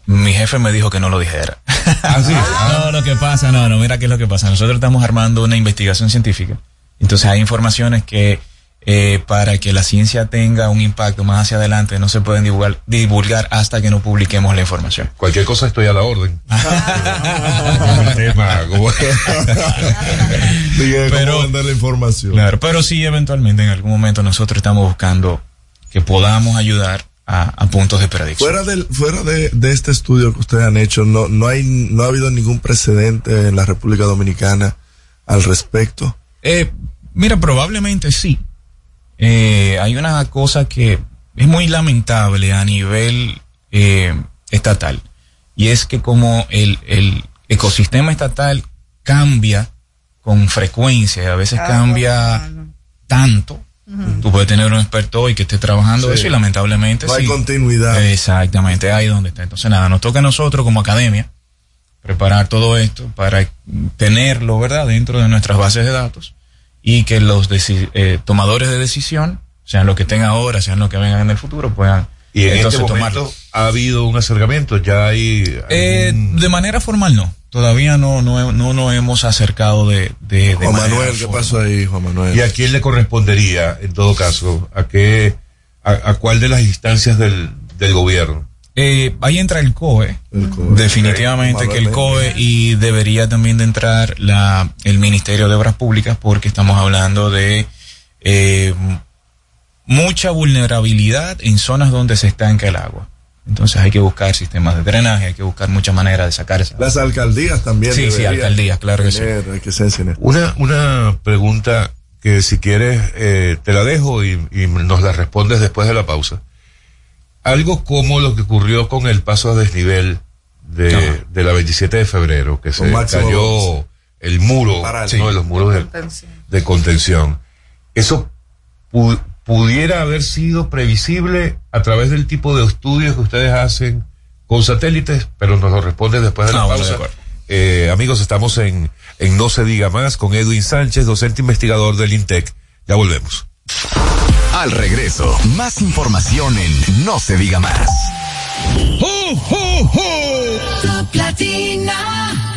Mi jefe me dijo que no lo dijera. ¿Ah, sí? No, lo que pasa, no, no, mira qué es lo que pasa. Nosotros estamos armando una investigación científica. Entonces hay informaciones que eh, para que la ciencia tenga un impacto más hacia adelante no se pueden divulgar, divulgar hasta que no publiquemos la información. Cualquier cosa estoy a la orden. ¿cómo Pero- mandar la información? Claro, pero sí, eventualmente, en algún momento nosotros estamos buscando que podamos ayudar a, a puntos de predicción. Fuera del, fuera de, de este estudio que ustedes han hecho, no, no hay, no ha habido ningún precedente en la República Dominicana al respecto. Eh, mira, probablemente sí. Eh, hay una cosa que es muy lamentable a nivel eh, estatal y es que como el, el ecosistema estatal cambia con frecuencia y a veces Ah, cambia tanto, tú puedes tener un experto hoy que esté trabajando Sí. eso y lamentablemente No hay sí. continuidad. Exactamente, ahí donde está. Entonces nada, nos toca a nosotros como academia preparar todo esto para tenerlo, ¿verdad?, dentro de nuestras bases de datos y que los eh, tomadores de decisión, sean los que estén ahora, sean los que vengan en el futuro, puedan Y en entonces este ha habido un acercamiento, ya hay... Eh, de manera formal no, todavía no no, no nos hemos acercado de... de, de Juan Manuel, ¿qué formal. pasó ahí, Juan Manuel? ¿Y a quién le correspondería, en todo caso? ¿A qué, a, a cuál de las instancias del, del gobierno? Eh, ahí entra el COE, definitivamente que el COE y debería también de entrar la, el Ministerio de Obras Públicas porque estamos hablando de eh, mucha vulnerabilidad en zonas donde se estanca el agua. Entonces hay que buscar sistemas de drenaje, hay que buscar muchas maneras de sacar esa Las alcaldías también. Sí, sí, alcaldías, claro que sí. Una, una pregunta que si quieres eh, te la dejo y, y nos la respondes después de la pausa. Algo como lo que ocurrió con el paso a desnivel de, de la 27 de febrero, que se cayó el muro, uno de los muros de, de contención. Eso pu- pudiera haber sido previsible a través del tipo de estudios que ustedes hacen con satélites, pero nos lo responde después de la de pausa. Eh, amigos, estamos en, en No se diga más con Edwin Sánchez, docente investigador del INTEC. Ya volvemos. Al regreso, más información en No se diga más. Top Latina.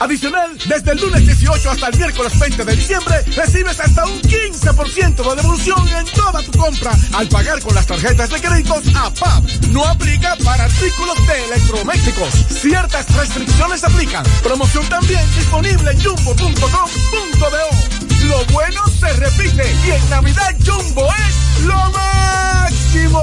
Adicional, desde el lunes 18 hasta el miércoles 20 de diciembre, recibes hasta un 15% de devolución en toda tu compra al pagar con las tarjetas de créditos APAP. No aplica para artículos de electrodomésticos. Ciertas restricciones aplican. Promoción también disponible en jumbo.com.do. Lo bueno se repite y en Navidad Jumbo es lo máximo.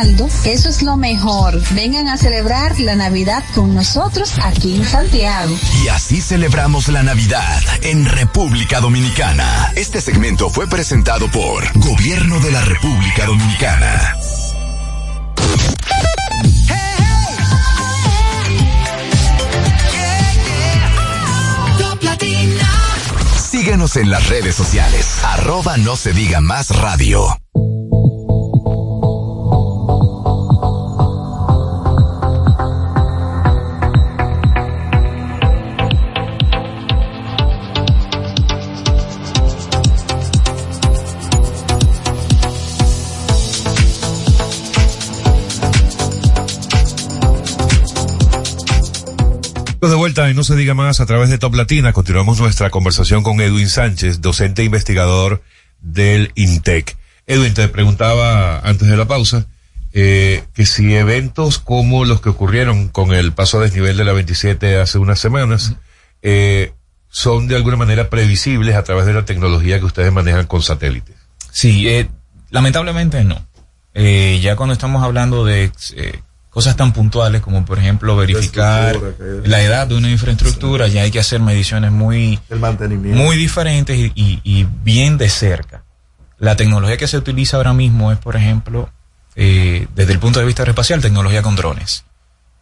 eso es lo mejor. Vengan a celebrar la Navidad con nosotros aquí en Santiago. Y así celebramos la Navidad en República Dominicana. Este segmento fue presentado por Gobierno de la República Dominicana. Síguenos en las redes sociales. Arroba no se diga más radio. Vuelta y no se diga más a través de Top Latina, continuamos nuestra conversación con Edwin Sánchez, docente e investigador del INTEC. Edwin, te preguntaba antes de la pausa eh, que si eventos como los que ocurrieron con el paso a desnivel de la 27 hace unas semanas eh, son de alguna manera previsibles a través de la tecnología que ustedes manejan con satélites. Sí, eh, lamentablemente no. Ya cuando estamos hablando de cosas tan puntuales como por ejemplo verificar la edad de una infraestructura, ya hay que hacer mediciones muy, El mantenimiento. muy diferentes y, y- y bien de cerca. La tecnología que se utiliza ahora mismo es, por ejemplo, eh, desde el punto de vista aeroespacial, tecnología con drones.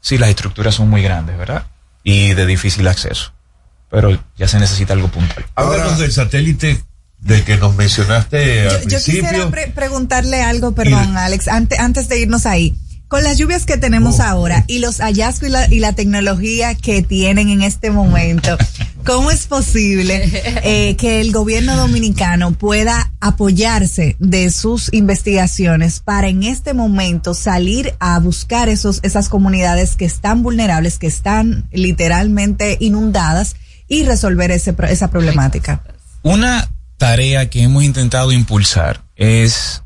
Sí, las estructuras son muy grandes, ¿verdad? Y de difícil acceso. Pero ya se necesita algo puntual. Háblanos del satélite del que nos mencionaste al Yo quisiera principio. pre- preguntarle algo, perdón, Alex, ante- antes de irnos ahí. Con las lluvias que tenemos ahora y los hallazgos y la, y la tecnología que tienen en este momento, ¿cómo es posible eh, que el gobierno dominicano pueda apoyarse de sus investigaciones para en este momento salir a buscar esos, esas comunidades que están vulnerables, que están literalmente inundadas y resolver ese, esa problemática? Una tarea que hemos intentado impulsar es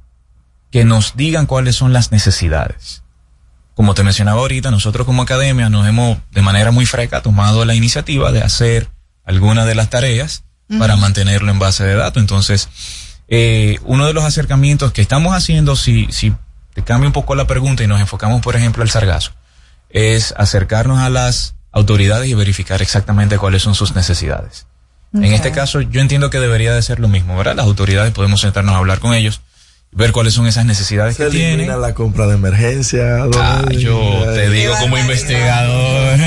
que nos digan cuáles son las necesidades. Como te mencionaba ahorita, nosotros como academia nos hemos de manera muy freca tomado la iniciativa de hacer algunas de las tareas para mantenerlo en base de datos. Entonces, eh, uno de los acercamientos que estamos haciendo, si, si te cambia un poco la pregunta y nos enfocamos, por ejemplo, al sargazo, es acercarnos a las autoridades y verificar exactamente cuáles son sus necesidades. En este caso, yo entiendo que debería de ser lo mismo, ¿verdad? Las autoridades podemos sentarnos a hablar con ellos ver cuáles son esas necesidades Se que tienen. elimina la compra de emergencia. Ah, yo te digo como investigador.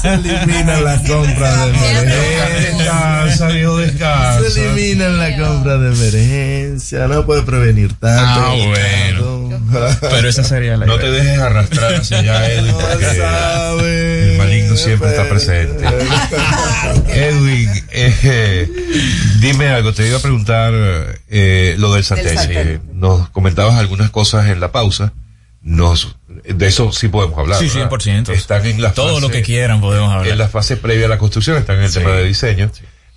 Se elimina la compra de emergencia. Descansa, viejo, descansa. Se elimina la compra de emergencia. No puede prevenir tanto. Ah, bueno. Pero esa sería la No idea. te dejes arrastrar hacia allá, Edwin, porque el maligno siempre está presente. Edwin, eh, dime algo, te iba a preguntar eh, lo del satélite. satélite. Nos comentabas algunas cosas en la pausa. Nos, de eso sí podemos hablar. Sí, ¿verdad? 100%. Están en la Todo fase- lo que quieran podemos hablar. En la fase previa a la construcción, están en el Sí. tema de diseño.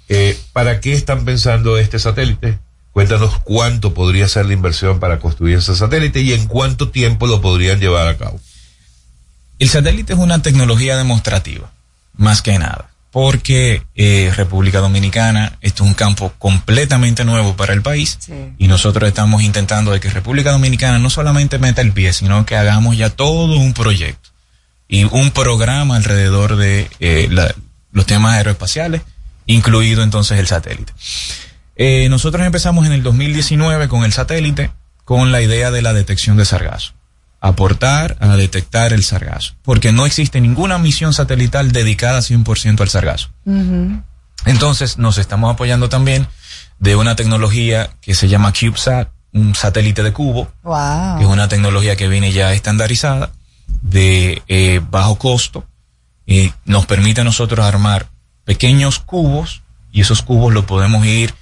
Eh, ¿Para qué están pensando este satélite? Cuéntanos cuánto podría ser la inversión para construir ese satélite y en cuánto tiempo lo podrían llevar a cabo. El satélite es una tecnología demostrativa, más que nada, porque eh, República Dominicana, esto es un campo completamente nuevo para el país y nosotros estamos intentando de que República Dominicana no solamente meta el pie, sino que hagamos ya todo un proyecto y un programa alrededor de eh, la- los temas aeroespaciales, incluido entonces el satélite. Eh, nosotros empezamos en el 2019 con el satélite con la idea de la detección de sargazo. Aportar a detectar el sargazo. Porque no existe ninguna misión satelital dedicada 100% al sargazo. Entonces nos estamos apoyando también de una tecnología que se llama CubeSat, un satélite de cubo, Wow. que es una tecnología que viene ya estandarizada, de eh, bajo costo, y nos permite a nosotros armar pequeños cubos y esos cubos los podemos ir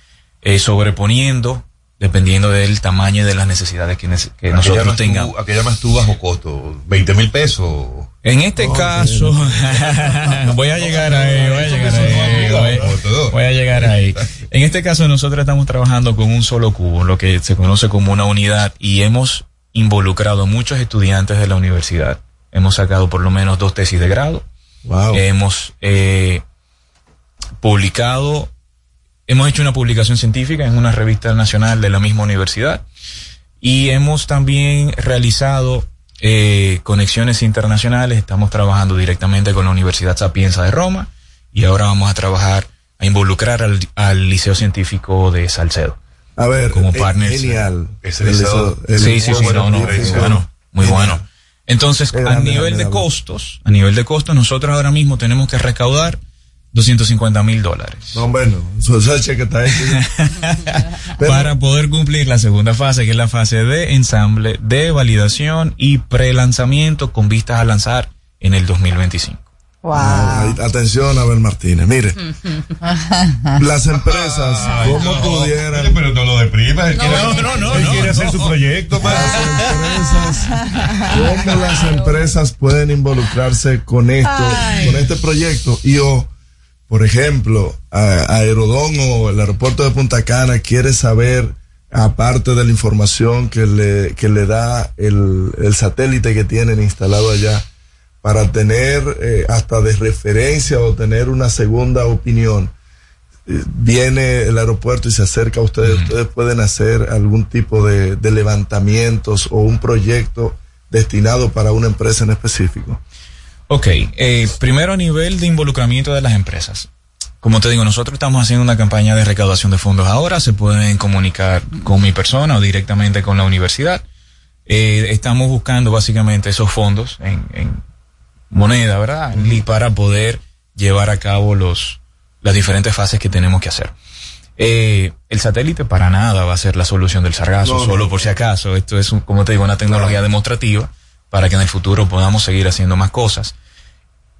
eh, sobreponiendo dependiendo del tamaño y de las necesidades que, nece- que ¿A qué nosotros tengamos. ¿A qué llamas tú bajo costo? ¿20 mil pesos? En este caso, voy a llegar ahí, voy a llegar ahí, voy, a llegar ahí. En este caso nosotros estamos trabajando con un solo cubo, lo que se conoce como una unidad, y hemos involucrado a muchos estudiantes de la universidad. Hemos sacado por lo menos dos tesis de grado. Hemos eh, publicado, hemos hecho una publicación científica en una revista nacional de la misma universidad y hemos también realizado eh, conexiones internacionales. Estamos trabajando directamente con la Universidad Sapienza de Roma y ahora vamos a trabajar a involucrar al, al Liceo Científico de Salcedo. A ver, como eh, partners. genial. Ese El liceo- liceo- el sí, sí, sí, liceo no, no, muy bueno, muy bueno. Entonces, a nivel de costos, a nivel de costos, nosotros ahora mismo tenemos que recaudar 250 mil dólares. No, bueno, eso es el cheque está hecho. para poder cumplir la segunda fase, que es la fase de ensamble, de validación y pre-lanzamiento con vistas a lanzar en el 2025. Ay, Atención, Abel Martínez. Mire, las empresas, ¿cómo pudieran? Pero no lo deprimas, él quiere, No, no, no, él no, quiere hacer no. su proyecto. pues. ¿Cómo las empresas pueden involucrarse con esto, Ay. con este proyecto? Y o, por ejemplo, a- Aerodón o el aeropuerto de Punta Cana quiere saber, aparte de la información que le, que le da el, el satélite que tienen instalado allá, para tener eh, hasta de referencia o tener una segunda opinión. Eh, Viene el aeropuerto y se acerca a ustedes, ustedes pueden hacer algún tipo de, de levantamientos o un proyecto destinado para una empresa en específico. Ok, eh, primero a nivel de involucramiento de las empresas. Como te digo, nosotros estamos haciendo una campaña de recaudación de fondos ahora, se pueden comunicar con mi persona o directamente con la universidad. Eh, estamos buscando básicamente esos fondos en, en moneda, ¿verdad? Y para poder llevar a cabo los, las diferentes fases que tenemos que hacer. Eh, el satélite para nada va a ser la solución del sargazo, No, solo por si acaso. Esto es, un- como te digo, una tecnología demostrativa para que en el futuro podamos seguir haciendo más cosas.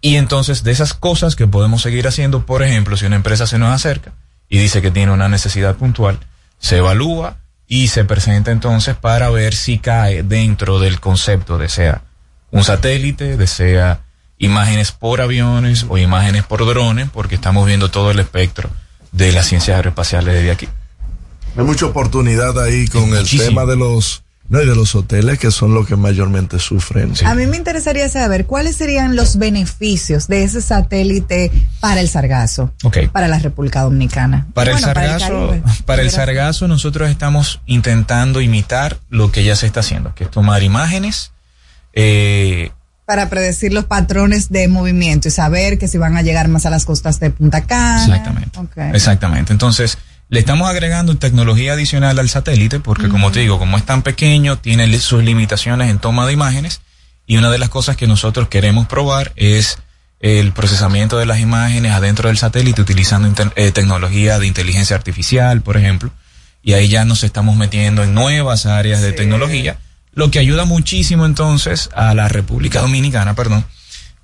Y entonces, de esas cosas que podemos seguir haciendo, por ejemplo, si una empresa se nos acerca y dice que tiene una necesidad puntual, se evalúa y se presenta entonces para ver si cae dentro del concepto de sea un satélite, de sea imágenes por aviones o imágenes por drones, porque estamos viendo todo el espectro de las ciencias aeroespaciales desde aquí. Hay mucha oportunidad ahí con el tema de los, no, y de los hoteles que son los que mayormente sufren. A mí me interesaría saber cuáles serían los beneficios de ese satélite para el sargazo, Ok. para la República Dominicana. Para Bueno, el sargazo, Caribe. para, el sargazo nosotros estamos intentando imitar lo que ya se está haciendo, que es tomar imágenes, eh, Para predecir los patrones de movimiento y saber que si van a llegar más a las costas de Punta Cana. Exactamente. Ok. Exactamente. Entonces, Le estamos agregando tecnología adicional al satélite porque, como te digo, como es tan pequeño, tiene sus limitaciones en toma de imágenes y una de las cosas que nosotros queremos probar es el procesamiento de las imágenes adentro del satélite utilizando eh, tecnología de inteligencia artificial, por ejemplo, y ahí ya nos estamos metiendo en nuevas áreas de tecnología, lo que ayuda muchísimo entonces a la República Dominicana, perdón,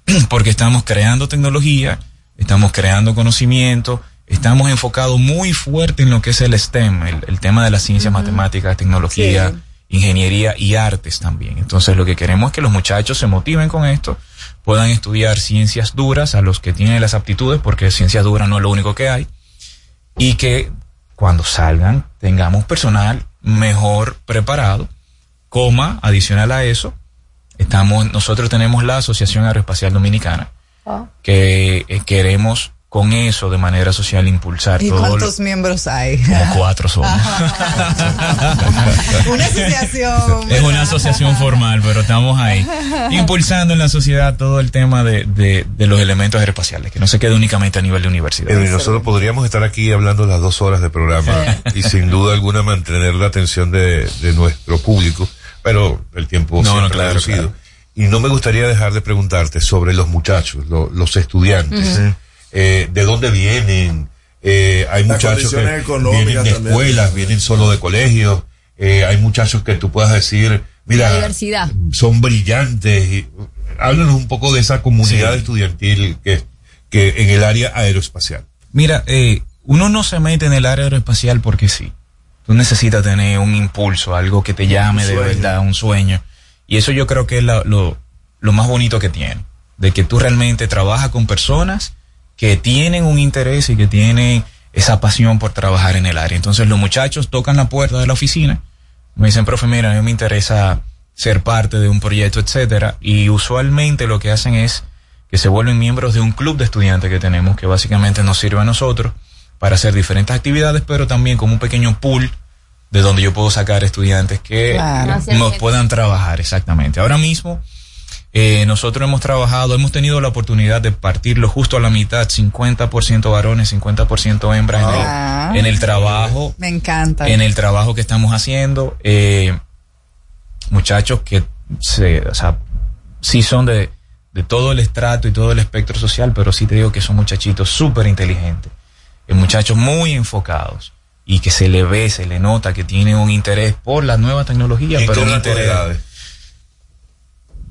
porque estamos creando tecnología, estamos creando conocimiento, estamos enfocados muy fuerte en lo que es el STEM, el, el tema de las ciencias, matemáticas, tecnología, Sí. ingeniería y artes también. Entonces lo que queremos es que los muchachos se motiven con esto, puedan estudiar ciencias duras a los que tienen las aptitudes, porque ciencias duras no es lo único que hay, y que cuando salgan tengamos personal mejor preparado, coma, adicional a eso, estamos, nosotros tenemos la Asociación Aeroespacial Dominicana, que eh, queremos con eso de manera social impulsar ¿Y todo lo- cuántos miembros hay? como cuatro somos. Una asociación. Es una asociación formal, pero estamos ahí. Impulsando en la sociedad todo el tema de, de, de los elementos aeroespaciales, que no se quede únicamente a nivel de universidad. Edwin, nosotros podríamos estar aquí hablando las dos horas de programa y sin duda alguna mantener la atención de, de nuestro público, pero el tiempo No, no, claro, reducido. claro. Y no me gustaría dejar de preguntarte sobre los muchachos, lo- los estudiantes, Ujú. Eh, de dónde vienen. Eh, hay Las muchachos que vienen de también. escuelas, vienen solo de colegios. Eh, hay muchachos que tú puedas decir, mira, La diversidad. son brillantes. Y, háblanos un poco de esa comunidad estudiantil que, que en el área aeroespacial. Mira, eh, uno no se mete en el área aeroespacial porque sí. Tú necesitas tener un impulso, algo que te llame de verdad, un sueño. Y eso yo creo que es la- lo, lo más bonito que tiene. De que tú realmente trabajas con personas que tienen un interés y que tienen esa pasión por trabajar en el área. Entonces los muchachos tocan la puerta de la oficina, me dicen, profe, mira, a mí me interesa ser parte de un proyecto, etcétera. Y usualmente lo que hacen es que se vuelven miembros de un club de estudiantes que tenemos, que básicamente nos sirve a nosotros para hacer diferentes actividades, pero también como un pequeño pool de donde yo puedo sacar estudiantes que Claro. nos puedan trabajar exactamente. Ahora mismo eh, nosotros hemos trabajado, hemos tenido la oportunidad de partirlo justo a la mitad, 50% varones, 50% hembras en, Ah. el, en el trabajo Me encanta. en el trabajo que estamos haciendo. eh, muchachos que se, o sea, sí son de, de todo el estrato y todo el espectro social, pero sí te digo que son muchachitos súper inteligentes, eh, muchachos muy enfocados y que se le ve, se le nota que tienen un interés por la nueva tecnología, ¿En pero un interés edades?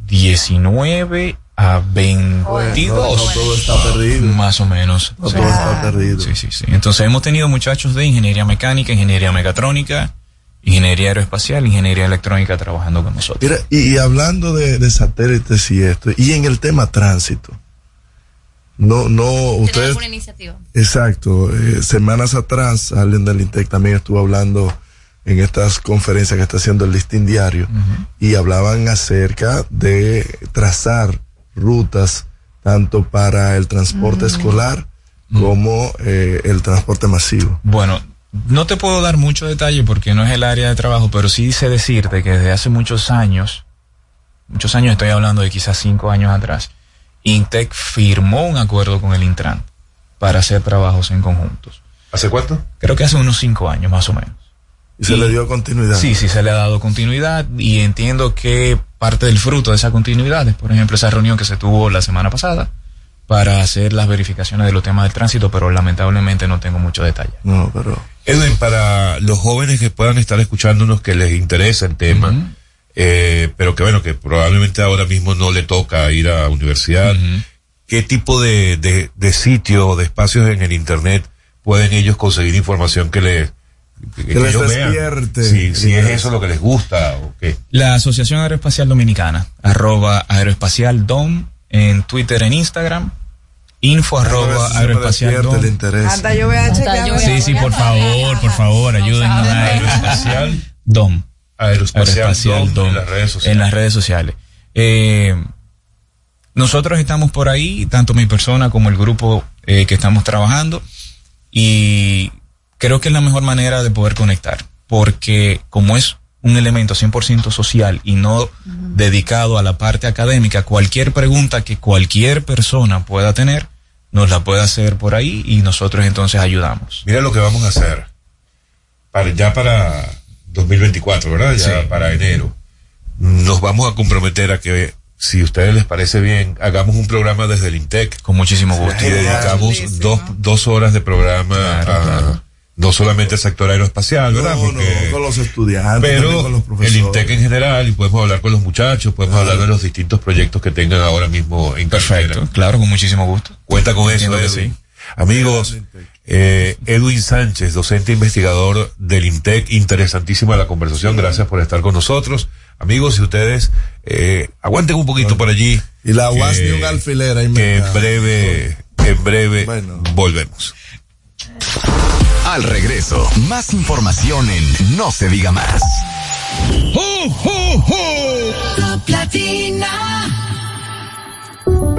19 a 22. No, no todo está perdido. Más o menos. No todo está perdido. Sí, sí, sí. Entonces hemos tenido muchachos de ingeniería mecánica, ingeniería mecatrónica, ingeniería aeroespacial, ingeniería electrónica trabajando con nosotros. Mira, y, y hablando de, de satélites y esto, y en el tema tránsito, no, no, ¿Tienen ustedes, alguna iniciativa? exacto, eh, semanas atrás, alguien del INTEC también estuvo hablando en estas conferencias que está haciendo el listín diario, y hablaban acerca de trazar rutas tanto para el transporte escolar como eh, el transporte masivo. Bueno, no te puedo dar mucho detalle porque no es el área de trabajo, pero sí sé decirte que desde hace muchos años, muchos años estoy hablando de quizás cinco años atrás, Intec firmó un acuerdo con el Intran para hacer trabajos en conjuntos. ¿Hace cuánto? Creo que hace unos cinco años más o menos. Y se le dio continuidad. Sí, sí, se le ha dado continuidad y entiendo que parte del fruto de esa continuidad es, por ejemplo, esa reunión que se tuvo la semana pasada para hacer las verificaciones de los temas del tránsito, pero lamentablemente no tengo mucho detalle. No, pero... Edwin, para los jóvenes que puedan estar escuchándonos que les interesa el tema, eh, pero que bueno, que probablemente ahora mismo no le toca ir a universidad, ¿qué tipo de, de, de sitio o de espacios en el Internet pueden ellos conseguir información que les, que, Que les despierte Si, es eso lo que les gusta o qué. La Asociación Aeroespacial Dominicana, arroba aeroespacial dom en Twitter, en Instagram, info arroba aeroespacial dom. el interés. Hasta yo voy a chequear. Sí, sí, por favor, por favor, ayúdennos a Aeroespacial Dom. Aeroespacial Dom en las redes sociales. En las redes sociales. Eh, nosotros estamos por ahí, tanto mi persona como el grupo eh, que estamos trabajando, y creo que es la mejor manera de poder conectar, porque como es un elemento 100% social y no dedicado a la parte académica, cualquier pregunta que cualquier persona pueda tener, nos la puede hacer por ahí y nosotros entonces ayudamos. Mira lo que vamos a hacer. para, ya para 2024, ¿verdad? Ya para enero. Nos vamos a comprometer a que, si a ustedes les parece bien, hagamos un programa desde el INTEC. Con muchísimo gusto. Y dedicamos dos, dos horas de programa a, no solamente al sector aeroespacial, ¿verdad? No, no, con los estudiantes, pero con los el profesores. INTEC en general y podemos hablar con los muchachos, podemos hablar de los distintos proyectos que tengan ahora mismo en Perfecto, claro, con muchísimo gusto. Cuenta con eso, Entiendo Edwin. sí. Amigos, eh, Edwin Sánchez, docente investigador del INTEC, interesantísima la conversación, gracias por estar con nosotros. Amigos, si ustedes eh, aguanten un poquito por allí. Y la UAS ni un alfiler ahí que en breve, en breve volvemos. Al regreso, más información en No se diga más. Top Latina.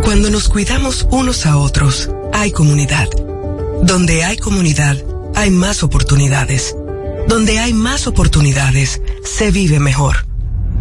Cuando nos cuidamos unos a otros, hay comunidad. Donde hay comunidad, hay más oportunidades. Donde hay más oportunidades, se vive mejor.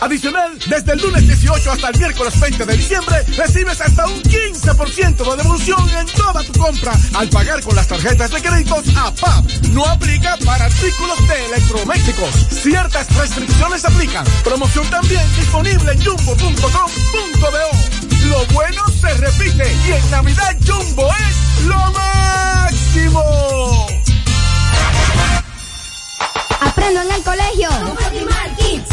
Adicional, desde el lunes 18 hasta el miércoles 20 de diciembre, recibes hasta un 15% de devolución en toda tu compra al pagar con las tarjetas de créditos APAP. No aplica para artículos de electrodomésticos. Ciertas restricciones aplican. Promoción también disponible en jumbo.com.do. Lo bueno se repite y en Navidad Jumbo es lo máximo. Aprendo en el colegio.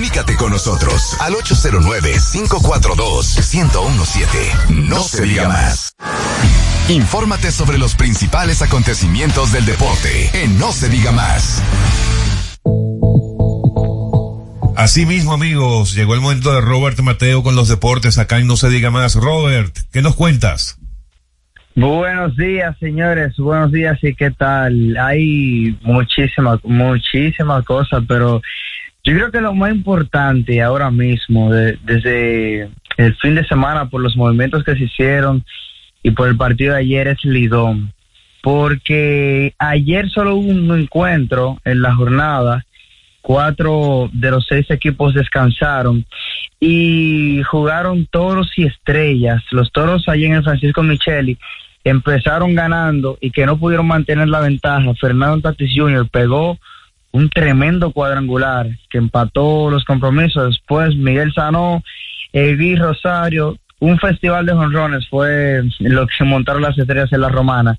Comunícate con nosotros al 809-542-1017. No se diga más. Infórmate sobre los principales acontecimientos del deporte en No se diga más. Así mismo, amigos, llegó el momento de Robert Mateo con los deportes acá en No se diga más. Robert, ¿qué nos cuentas? Buenos días, señores. Buenos días y qué tal. Hay muchísimas, muchísimas cosas, pero yo creo que lo más importante ahora mismo, de- desde el fin de semana, por los movimientos que se hicieron y por el partido de ayer, es Lidón. Porque ayer solo hubo un encuentro en la jornada. Cuatro de los seis equipos descansaron y jugaron toros y estrellas. Los toros allí en el Francisco Micheli empezaron ganando y que no pudieron mantener la ventaja. Fernando Tatis Jr. pegó un tremendo cuadrangular que empató los compromisos. Después Miguel Sanó, Evi Rosario, un festival de jonrones fue lo que montaron las estrellas en la romana.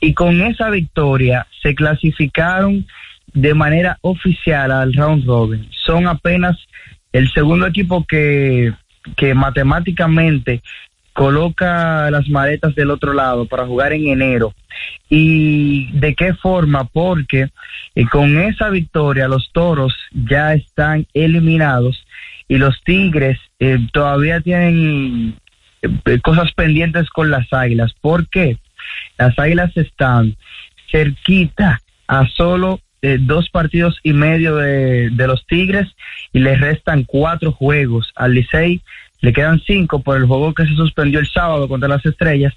Y con esa victoria se clasificaron de manera oficial al round robin. Son apenas el segundo equipo que, que matemáticamente coloca las maletas del otro lado para jugar en enero. ¿Y de qué forma? Porque eh, con esa victoria los toros ya están eliminados y los tigres eh, todavía tienen eh, cosas pendientes con las águilas. ¿Por qué? Las águilas están cerquita a solo eh, dos partidos y medio de, de los Tigres y le restan cuatro juegos. Al Licey le quedan cinco por el juego que se suspendió el sábado contra las Estrellas,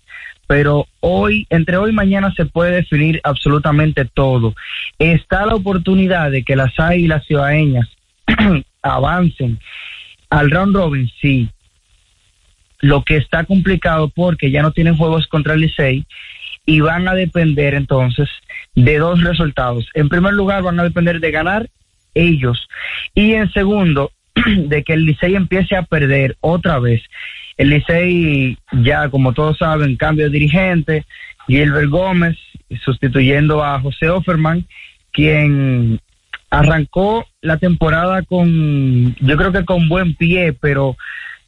pero hoy, entre hoy y mañana se puede definir absolutamente todo. Está la oportunidad de que las Águilas ciudadeñas avancen al round robin, sí. Lo que está complicado porque ya no tienen juegos contra el Licey y van a depender entonces de dos resultados. En primer lugar, van a depender de ganar ellos y en segundo, de que el Licey empiece a perder otra vez. El Licey ya, como todos saben, cambio de dirigente, Gilbert Gómez, sustituyendo a José Offerman, quien arrancó la temporada con, yo creo que con buen pie, pero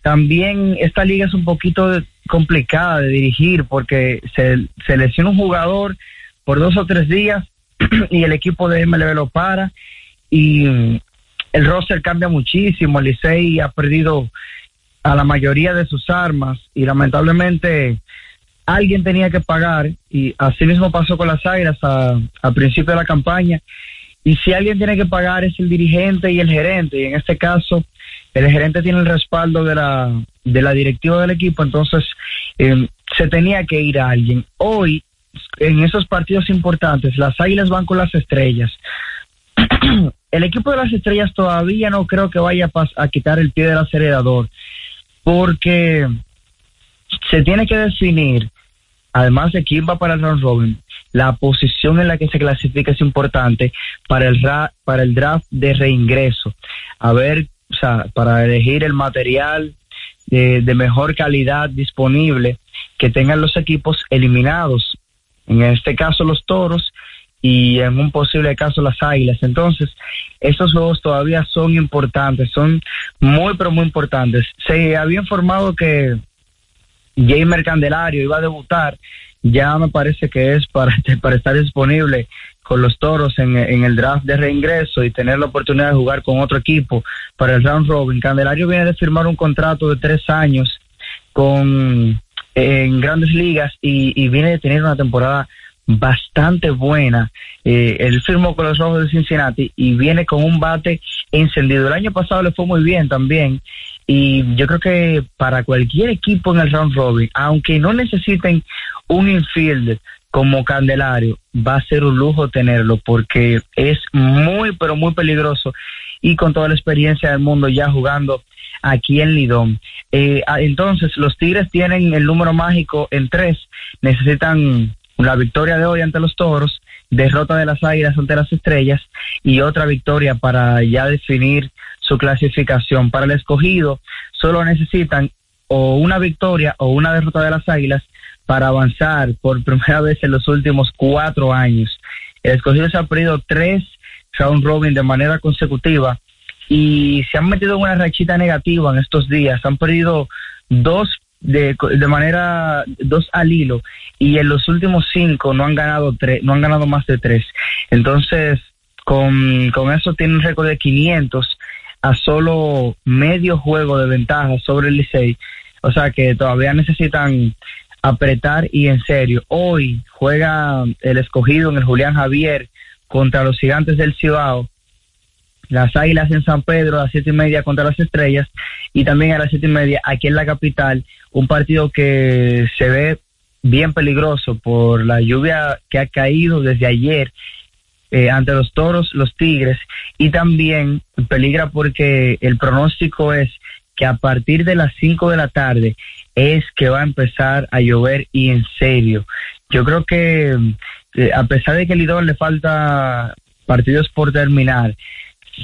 también esta liga es un poquito complicada de dirigir porque se, se lesiona un jugador por dos o tres días y el equipo de MLB lo para y el roster cambia muchísimo. El Licey ha perdido a la mayoría de sus armas y lamentablemente alguien tenía que pagar y así mismo pasó con las Águilas a, a principio de la campaña y si alguien tiene que pagar es el dirigente y el gerente y en este caso el gerente tiene el respaldo de la de la directiva del equipo entonces eh, se tenía que ir a alguien hoy en esos partidos importantes las Águilas van con las estrellas el equipo de las estrellas todavía no creo que vaya a, quitar el pie del acelerador porque se tiene que definir además de quién va para el round robin, la posición en la que se clasifica es importante para el ra- para el draft de reingreso. A ver, o sea, para elegir el material de, de mejor calidad disponible que tengan los equipos eliminados. En este caso los toros y en un posible caso las águilas. Entonces, estos juegos todavía son importantes, son muy pero muy importantes. Se había informado que Jamer Candelario iba a debutar, ya me parece que es para, para estar disponible con los toros en, en el draft de reingreso y tener la oportunidad de jugar con otro equipo para el round robin. Candelario viene de firmar un contrato de tres años con en grandes ligas y viene de tener una temporada bastante buena. Eh, él firmó con los Rojos de Cincinnati y viene con un bate encendido. El año pasado le fue muy bien también y yo creo que para cualquier equipo en el round robin, aunque no necesiten un infielder como Candelario, va a ser un lujo tenerlo porque es muy pero muy peligroso y con toda la experiencia del mundo ya jugando aquí en Lidón. Eh, ah, entonces, los Tigres tienen el número mágico en tres, necesitan la victoria de hoy ante los Toros, derrota de las Águilas ante las Estrellas y otra victoria para ya definir su clasificación. Para el escogido, solo necesitan o una victoria o una derrota de las Águilas para avanzar por primera vez en los últimos cuatro años. El escogido se ha perdido tres round robin de manera consecutiva y se han metido en una rachita negativa en estos días. Han perdido dos de, de manera dos al hilo y en los últimos cinco no han ganado tres, no han ganado más de tres. Entonces, con, con eso tienen un récord de 500 a solo medio juego de ventaja sobre el Licey. O sea que todavía necesitan apretar y en serio. Hoy juega el escogido en el Julián Javier contra los gigantes del Cibao las Águilas en San Pedro a las siete y media contra las Estrellas y también a las siete y media aquí en la capital un partido que se ve bien peligroso por la lluvia que ha caído desde ayer eh, ante los toros, los tigres y también peligra porque el pronóstico es que a partir de las 5 de la tarde es que va a empezar a llover y en serio. Yo creo que eh, a pesar de que el Lidón le falta partidos por terminar,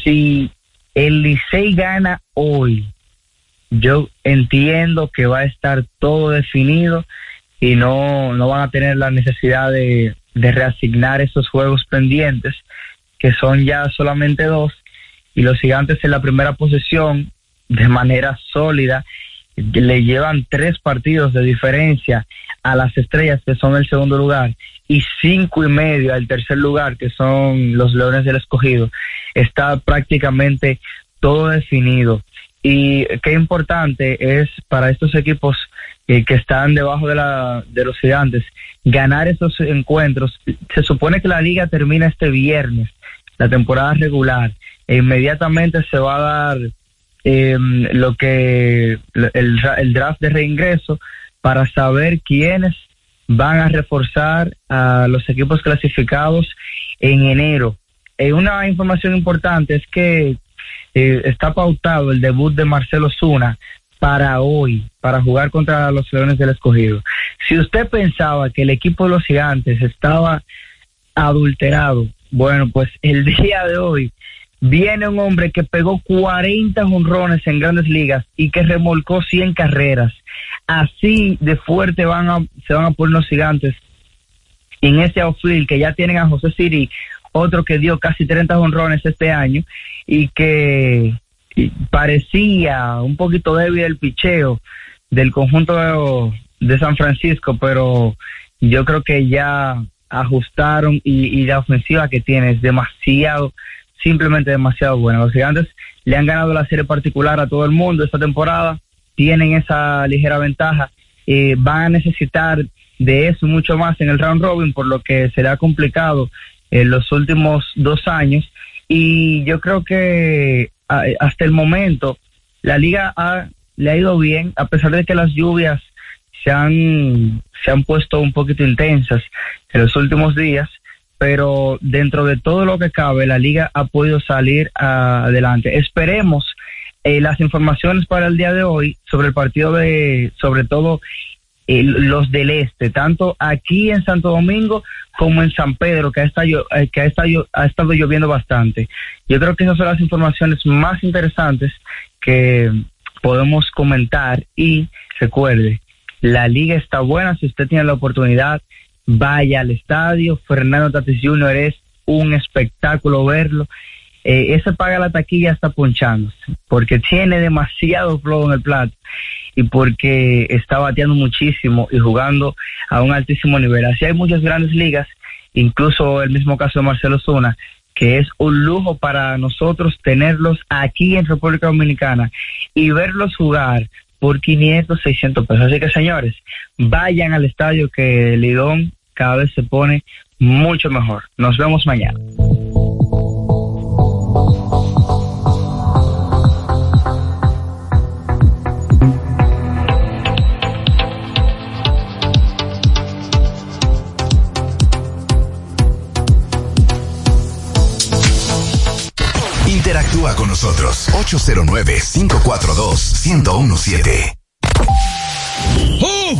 si el Licey gana hoy, yo entiendo que va a estar todo definido y no, no van a tener la necesidad de, de reasignar esos juegos pendientes, que son ya solamente dos, y los gigantes en la primera posición, de manera sólida, le llevan tres partidos de diferencia a las estrellas que son el segundo lugar y cinco y medio al tercer lugar que son los leones del escogido está prácticamente todo definido. Y qué importante es para estos equipos eh, que están debajo de la de los gigantes ganar esos encuentros. Se supone que la liga termina este viernes la temporada regular e inmediatamente se va a dar eh, lo que el, el draft de reingreso para saber quiénes van a reforzar a los equipos clasificados en enero. Eh, una información importante es que eh, está pautado el debut de Marcelo Zuna para hoy, para jugar contra los Leones del Escogido. Si usted pensaba que el equipo de los Gigantes estaba adulterado, bueno, pues el día de hoy viene un hombre que pegó 40 jonrones en grandes ligas y que remolcó 100 carreras. Así de fuerte van a, se van a poner los gigantes en ese outfield que ya tienen a José Siri, otro que dio casi 30 honrones este año y que parecía un poquito débil el picheo del conjunto de, de San Francisco, pero yo creo que ya ajustaron y, y la ofensiva que tiene es demasiado, simplemente demasiado buena. Los gigantes le han ganado la serie particular a todo el mundo esta temporada, tienen esa ligera ventaja, eh, van a necesitar de eso mucho más en el round robin, por lo que será complicado en los últimos dos años. Y yo creo que hasta el momento la liga ha- le ha ido bien, a pesar de que las lluvias se han, se han puesto un poquito intensas en los últimos días, pero dentro de todo lo que cabe, la liga ha podido salir adelante. Esperemos eh, las informaciones para el día de hoy sobre el partido de, sobre todo eh, los del este, tanto aquí en Santo Domingo como en San Pedro, que ha estado, eh, que ha estado, ha estado lloviendo bastante. Yo creo que esas son las informaciones más interesantes que podemos comentar y recuerde, la liga está buena, si usted tiene la oportunidad, vaya al estadio, Fernando Tatis Jr. es un espectáculo verlo. Eh, ese paga la taquilla está ponchándose, porque tiene demasiado flow en el plato y porque está bateando muchísimo y jugando a un altísimo nivel. Así hay muchas grandes ligas, incluso el mismo caso de Marcelo Zuna, que es un lujo para nosotros tenerlos aquí en República Dominicana y verlos jugar por 500, 600 pesos. Así que señores, vayan al estadio que Lidón cada vez se pone mucho mejor. Nos vemos mañana. Interactúa con nosotros 809-542-1017. Top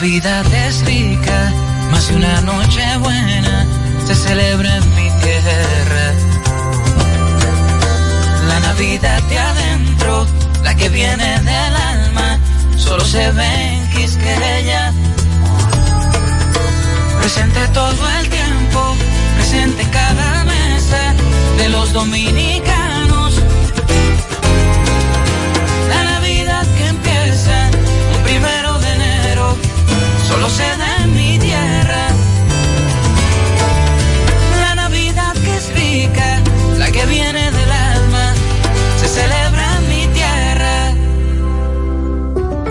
La Navidad es rica, más de una noche buena se celebra en mi tierra. La Navidad de adentro, la que viene del alma, solo se ve en Quisqueya. Presente todo el tiempo, presente en cada mesa de los dominicanos. Mi tierra. La Navidad que es la que viene del alma, se celebra mi tierra.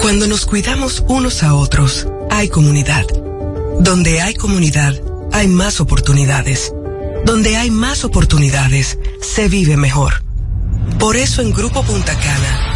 Cuando nos cuidamos unos a otros, hay comunidad. Donde hay comunidad, hay más oportunidades. Donde hay más oportunidades, se vive mejor. Por eso en Grupo Punta Cana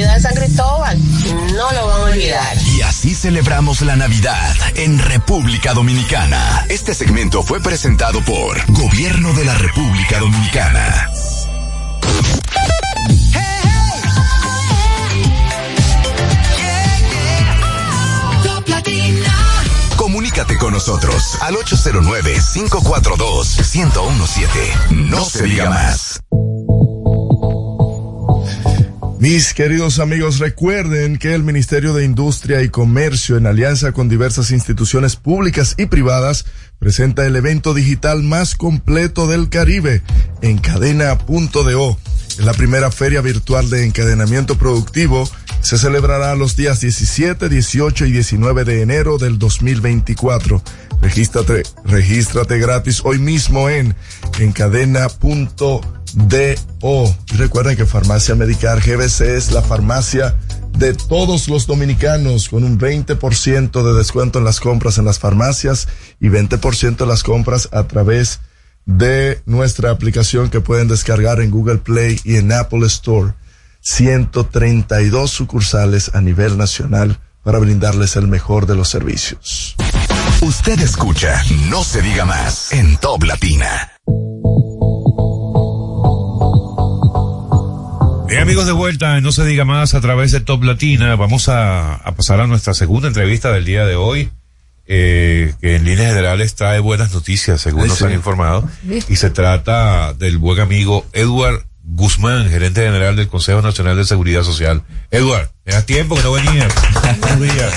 de San Cristóbal. No lo van a olvidar. Y así celebramos la Navidad en República Dominicana. Este segmento fue presentado por Gobierno de la República Dominicana. Comunícate con nosotros al 809-542-1017. No se diga más. Mis queridos amigos, recuerden que el Ministerio de Industria y Comercio, en alianza con diversas instituciones públicas y privadas, presenta el evento digital más completo del Caribe, Encadena.do. La primera feria virtual de encadenamiento productivo. Se celebrará los días 17, 18 y 19 de enero del 2024. Regístrate, regístrate gratis hoy mismo en encadena.do. Y recuerden que Farmacia Medicar GBC es la farmacia de todos los dominicanos con un 20% de descuento en las compras en las farmacias y 20% en las compras a través de nuestra aplicación que pueden descargar en Google Play y en Apple Store. 132 sucursales a nivel nacional para brindarles el mejor de los servicios. Usted escucha No se diga más en Top Latina. Bien amigos de vuelta, no se diga más a través de Top Latina. Vamos a, a pasar a nuestra segunda entrevista del día de hoy, eh, que en líneas generales trae buenas noticias, según nos sí. han informado. Y se trata del buen amigo Edward Guzmán, gerente general del Consejo Nacional de Seguridad Social. Edward, era tiempo que no venía. Buenos días.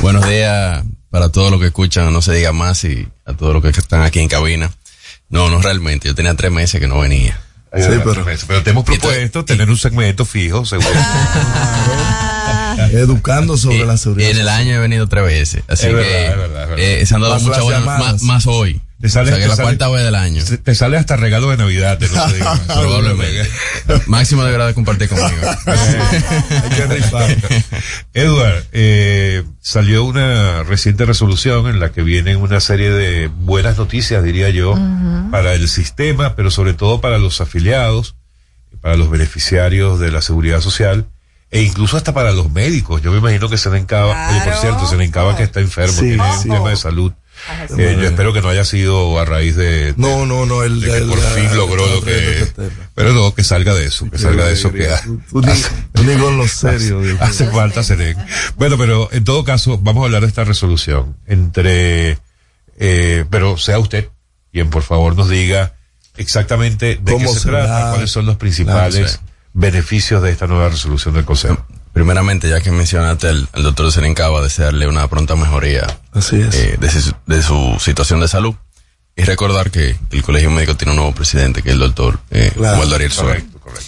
Buenos días para todos los que escuchan, no se diga más, y a todos los que están aquí en cabina. No, no realmente, yo tenía tres meses que no venía. Sí, pero, pero te hemos propuesto tener un segmento fijo, seguro. Educando sobre la Y seguridad. en el año he venido tres veces, así Es que verdad, es verdad, es verdad. eh, se han dado Más muchas llamadas. más, más hoy. Te sale- o sea, que te la sale- cuarta vez del año. Te- sale hasta regalo de Navidad, te se. Probablemente. Máximo deberá de compartir conmigo. Hay que rifar. Edward, eh, salió una reciente resolución en la que vienen una serie de buenas noticias, diría yo, para el sistema, pero sobre todo para los afiliados, para los beneficiarios de la seguridad social e incluso hasta para los médicos. Yo me imagino que Senencaba, oye, por cierto, Senencaba que está enfermo, Sí, tiene sí. un tema de salud. Eh, yo espero que no haya sido a raíz de, de- No, no, no, el de que el- por fin el- logró lo que, pero no, que salga de eso, que salga de eso que lo serio, hace falta Seren. Bueno, pero en todo caso, vamos a hablar de esta resolución entre, eh, pero sea usted quien por favor nos diga exactamente de qué ¿Cómo se trata, cuáles son los principales Claro, sí. beneficios de esta nueva resolución del Consejo. Primeramente, ya que mencionaste al, al doctor Serencaba, desearle una pronta mejoría Así es. eh, de, su, de su situación de salud. Y recordar que el Colegio Médico tiene un nuevo presidente, que es el doctor eh, Claro. Waldo Ariel Suárez. Correcto, correcto.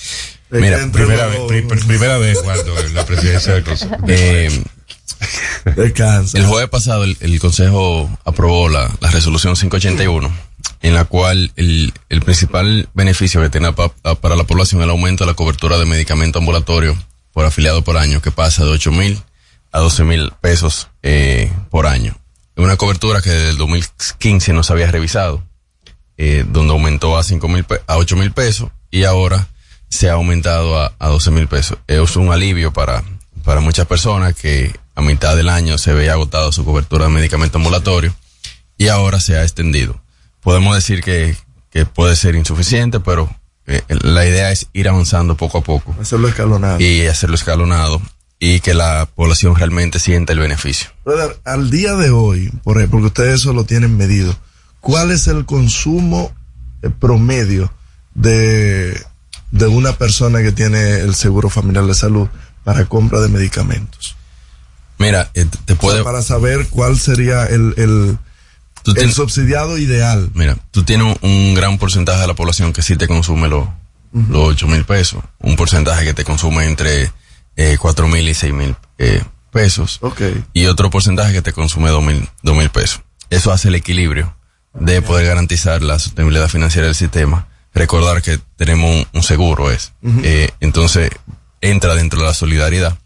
Mira, Primera vez, pri- primera vez, Waldo, en la presidencia del Consejo. Eh, Descansa. el jueves pasado el, el Consejo aprobó la, la resolución 581, en la cual el, el principal beneficio que tiene pa- pa- para la población es el aumento de la cobertura de medicamento ambulatorio por afiliado por año, que pasa de 8 mil a 12 mil pesos eh, por año. Una cobertura que desde el 2015 no se había revisado, eh, donde aumentó a 5 mil, a 8 mil pesos y ahora se ha aumentado a, a 12 mil pesos. Es un alivio para, para muchas personas que a mitad del año se veía agotado su cobertura de medicamento ambulatorio y ahora se ha extendido. Podemos decir que, que puede ser insuficiente, pero eh, la idea es ir avanzando poco a poco Hacerlo escalonado. y hacerlo escalonado y que la población realmente sienta el beneficio. Brother, al día de hoy, por ejemplo, porque ustedes eso lo tienen medido, ¿cuál es el consumo eh, promedio de, de una persona que tiene el seguro familiar de salud para compra de medicamentos? Mira, eh, te O sea, puede... para saber cuál sería el, el, tú el tienes- subsidiado ideal. Mira, tú tienes un, un gran porcentaje de la población que sí te consume los los 8 mil pesos. Un porcentaje que te consume entre eh, 4 mil y 6 mil eh, pesos. Y otro porcentaje que te consume 2 mil, dos mil pesos. Eso hace el equilibrio de poder garantizar la sostenibilidad financiera del sistema, recordar que tenemos un, un seguro es. Eh, entonces entra dentro de la solidaridad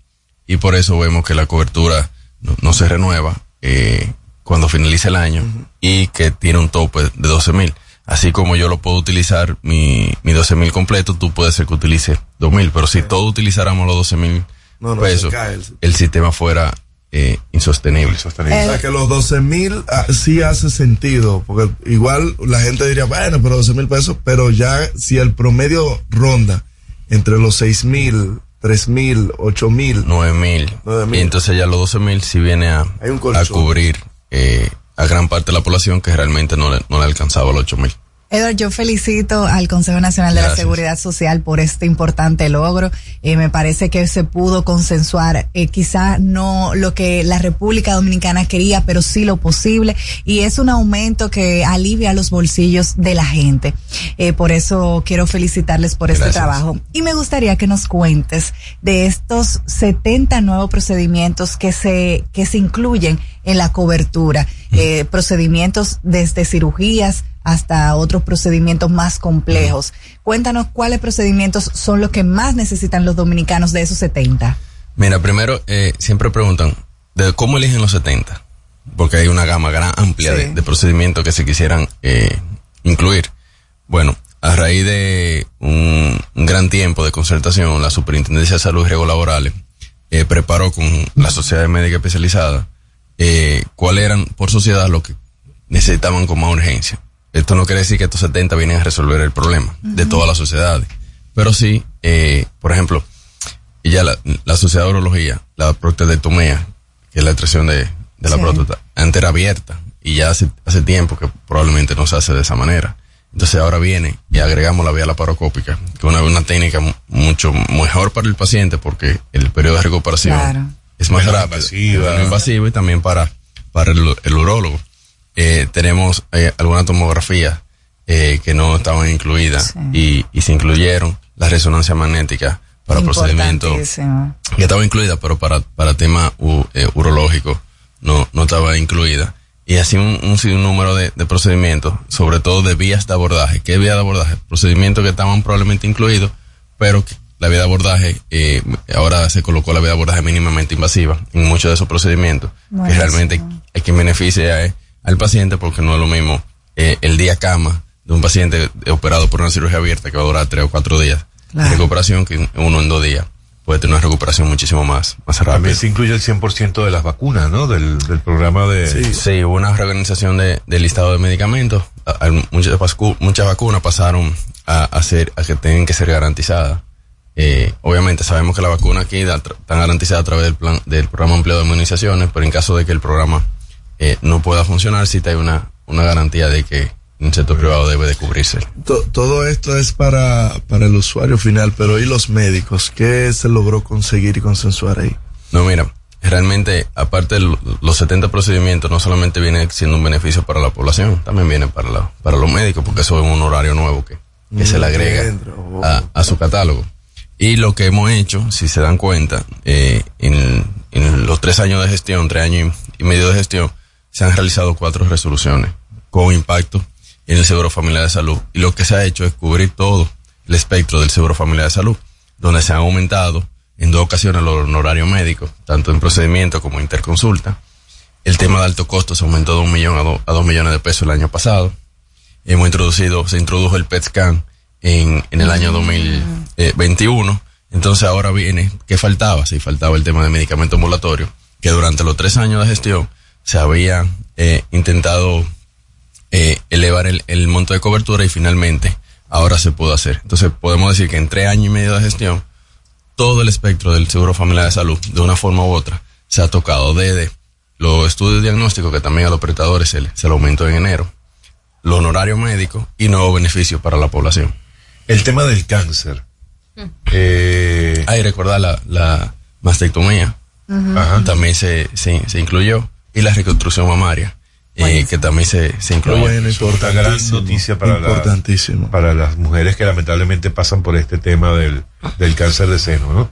y por eso vemos que la cobertura no, no se renueva eh, cuando finalice el año y que tiene un tope de 12 mil. Así como yo lo puedo utilizar mi, mi 12 mil completo, tú puedes ser que utilice 2 mil, pero si todos utilizáramos los 12 mil No, no, pesos, el el sistema fuera eh, insostenible. O sea que los 12 mil ah, sí hace sentido, porque igual la gente diría, bueno, pero 12 mil pesos, pero ya si el promedio ronda entre los 6 mil, 3 mil, 8 mil, 9 mil. Y entonces ya los 12 mil si viene a, Hay un a cubrir eh, a gran parte de la población que realmente no le, no le alcanzaba los 8 mil. Edward, yo felicito al Consejo Nacional de la. Seguridad Social por este importante logro. Eh, me parece que se pudo consensuar, eh, quizá no lo que la República Dominicana quería, pero sí lo posible. Y es un aumento que alivia los bolsillos de la gente. Eh, por eso quiero felicitarles por este trabajo. Y me gustaría que nos cuentes de estos 70 nuevos procedimientos que se, que se incluyen en la cobertura. Eh, procedimientos desde cirugías hasta otros procedimientos más complejos. Cuéntanos cuáles procedimientos son los que más necesitan los dominicanos de esos 70. Mira, primero, eh, siempre preguntan, ¿de cómo eligen los 70? Porque hay una gama gran, amplia de, de procedimientos que se quisieran eh, incluir. Bueno, a raíz de un, un gran tiempo de concertación, la Superintendencia de Salud y Riesgos Laborales eh, preparó con la Sociedad Médica Especializada eh, cuáles eran por sociedad lo que necesitaban con más urgencia. Esto no quiere decir que estos 70 vienen a resolver el problema de todas las sociedades. Pero sí, eh, por ejemplo, y ya la, la sociedad de urología, la prostatectomía, que es la extracción de, de la Sí. próstata, antes era abierta y ya hace, hace tiempo que probablemente no se hace de esa manera. Entonces ahora viene y agregamos la vía laparoscópica, que es una, una técnica mu- mucho mejor para el paciente porque el periodo de recuperación Claro. es más Menos rápido, invasiva. invasivo y también para, para el, el urólogo. Eh, tenemos eh, algunas tomografías eh, que no estaban incluidas y, y se incluyeron la resonancia magnética para procedimientos que estaba incluida, pero para, para tema u- eh, urológico no, no estaba incluida. Y así un, un sinnúmero de, de procedimientos, sobre todo de vías de abordaje. ¿Qué vía de abordaje? Procedimientos que estaban probablemente incluidos, pero que la vía de abordaje, eh, ahora se colocó la vía de abordaje mínimamente invasiva en muchos de esos procedimientos, que realmente hay quien beneficia eh, al paciente porque no es lo mismo eh, el día cama de un paciente operado por una cirugía abierta que va a durar tres o cuatro días Claro. de recuperación que uno en dos días puede tener una recuperación muchísimo más, más rápida. También se incluye el 100% de las vacunas, ¿no? Del, del programa de... Sí, hubo una reorganización de, del listado de medicamentos. A- a- muchas, vacu- muchas vacunas pasaron a, a ser, a que tienen que ser garantizadas. Eh, obviamente sabemos que la vacuna aquí da- tra- están garantizadas a través del plan, del programa amplio de inmunizaciones, pero en caso de que el programa eh, no pueda funcionar, sí hay una, una garantía de que un sector privado debe de cubrirse. To- todo esto es para, para el usuario final, pero ¿y los médicos? ¿Qué se logró conseguir y consensuar ahí? No, mira, realmente, aparte de lo- los 70 procedimientos, no solamente viene siendo un beneficio para la población, también viene para, la, para los médicos, porque eso es un horario nuevo que, que se le agrega Entra, oh. a, a su catálogo. Y lo que hemos hecho, si se dan cuenta, eh, en, en los tres años de gestión, tres años y medio de gestión, se han realizado cuatro resoluciones con impacto en el Seguro Familiar de Salud. Y lo que se ha hecho es cubrir todo el espectro del Seguro Familiar de Salud, donde se han aumentado en dos ocasiones los honorarios médicos, tanto en procedimiento como interconsulta. El tema de alto costo se aumentó de un millón a, do- a dos millones de pesos el año pasado. Hemos introducido, se introdujo el PET scan en, en el año 2021. Entonces ahora viene, ¿qué faltaba? Sí, faltaba el tema de medicamento ambulatorio, que durante los tres años de gestión se había eh, intentado eh, elevar el, el monto de cobertura y finalmente ahora se pudo hacer. Entonces podemos decir que en tres años y medio de gestión, todo el espectro del Seguro Familiar de Salud, de una forma u otra, se ha tocado desde los estudios diagnósticos, que también a los prestadores se le, se le aumentó en enero, los honorarios médicos y nuevos beneficios para la población. El tema del cáncer. Eh, Hay recordar la, la mastectomía, Ajá. también se, se, se incluyó, y la reconstrucción mamaria, eh, que también se, se incluyó. Es otra gran noticia para, la- para las mujeres que lamentablemente pasan por este tema del, del cáncer de seno, ¿no?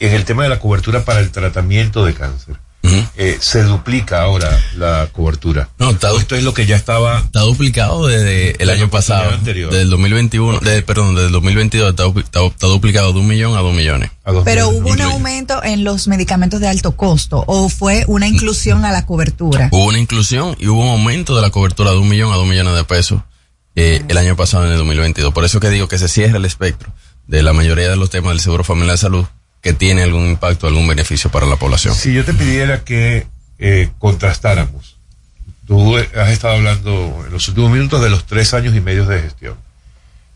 En el tema de la cobertura para el tratamiento de cáncer. Eh, se duplica ahora la cobertura. No, está, esto es lo que ya estaba. Está duplicado desde el año pasado. anterior. Desde el 2021, de, perdón, desde el 2022 está, está- está duplicado de un millón a dos millones. Pero hubo un aumento en los medicamentos de alto costo o fue una inclusión a la cobertura. Hubo una inclusión y hubo un aumento de la cobertura de un millón a dos millones de pesos eh, el año pasado en el 2022. Por eso que digo que se cierra el espectro de la mayoría de los temas del seguro familiar de salud que tiene algún impacto, algún beneficio para la población. Si yo te pidiera que eh, contrastáramos, tú eh, has estado hablando en los últimos minutos de los tres años y medio de gestión.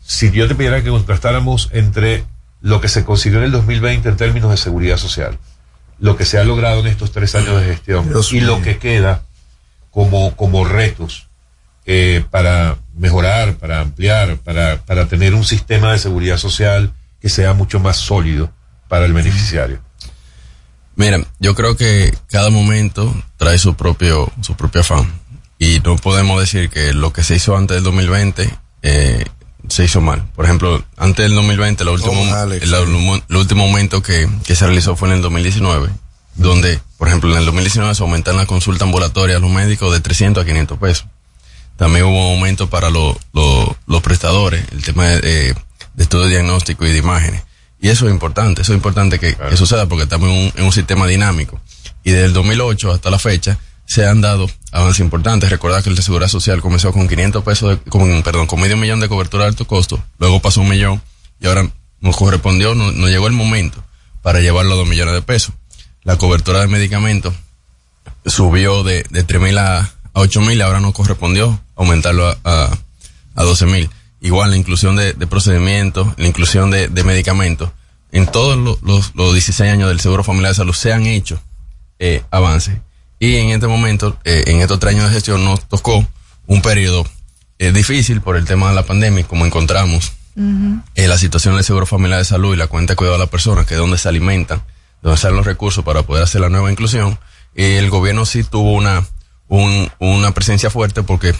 Si yo te pidiera que contrastáramos entre lo que se consiguió en el 2020 en términos de seguridad social, lo que se ha logrado en estos tres años de gestión Dios y lo que queda como, como retos eh, para mejorar, para ampliar, para, para tener un sistema de seguridad social que sea mucho más sólido para el beneficiario. Mira, yo creo que cada momento trae su propio, su propio afán. Y no podemos decir que lo que se hizo antes del 2020 eh, se hizo mal. Por ejemplo, antes del 2020, el último, el, último aumento que, que se realizó fue en el 2019, donde, por ejemplo, en el 2019 se aumentan la consulta ambulatoria a los médicos de 300 a 500 pesos. También hubo un aumento para lo- lo- los prestadores, el tema de, de, de estudio diagnóstico y de imágenes. Y eso es importante, eso es importante que, que suceda porque estamos en un, en un sistema dinámico. Y desde el 2008 hasta la fecha se han dado avances importantes. Recordar que el de Seguridad Social comenzó con 500 pesos, de- con, perdón, con medio millón de cobertura de alto costo, luego pasó un millón y ahora nos correspondió, nos, nos llegó el momento para llevarlo a dos millones de pesos. La cobertura de medicamentos subió de, de 3 mil a, a 8 mil, ahora nos correspondió aumentarlo a, a, a 12 mil. Igual la inclusión de, de procedimientos, la inclusión de, de medicamentos. En todos lo- los, los 16 años del Seguro Familiar de Salud se han hecho eh, avances. Y en este momento, eh, en estos tres años de gestión, nos tocó un periodo eh, difícil por el tema de la pandemia, como encontramos eh, la situación del Seguro Familiar de Salud y la cuenta de cuidado de la persona, que es donde se alimentan, donde salen los recursos para poder hacer la nueva inclusión. El gobierno sí tuvo una, un- una presencia fuerte porque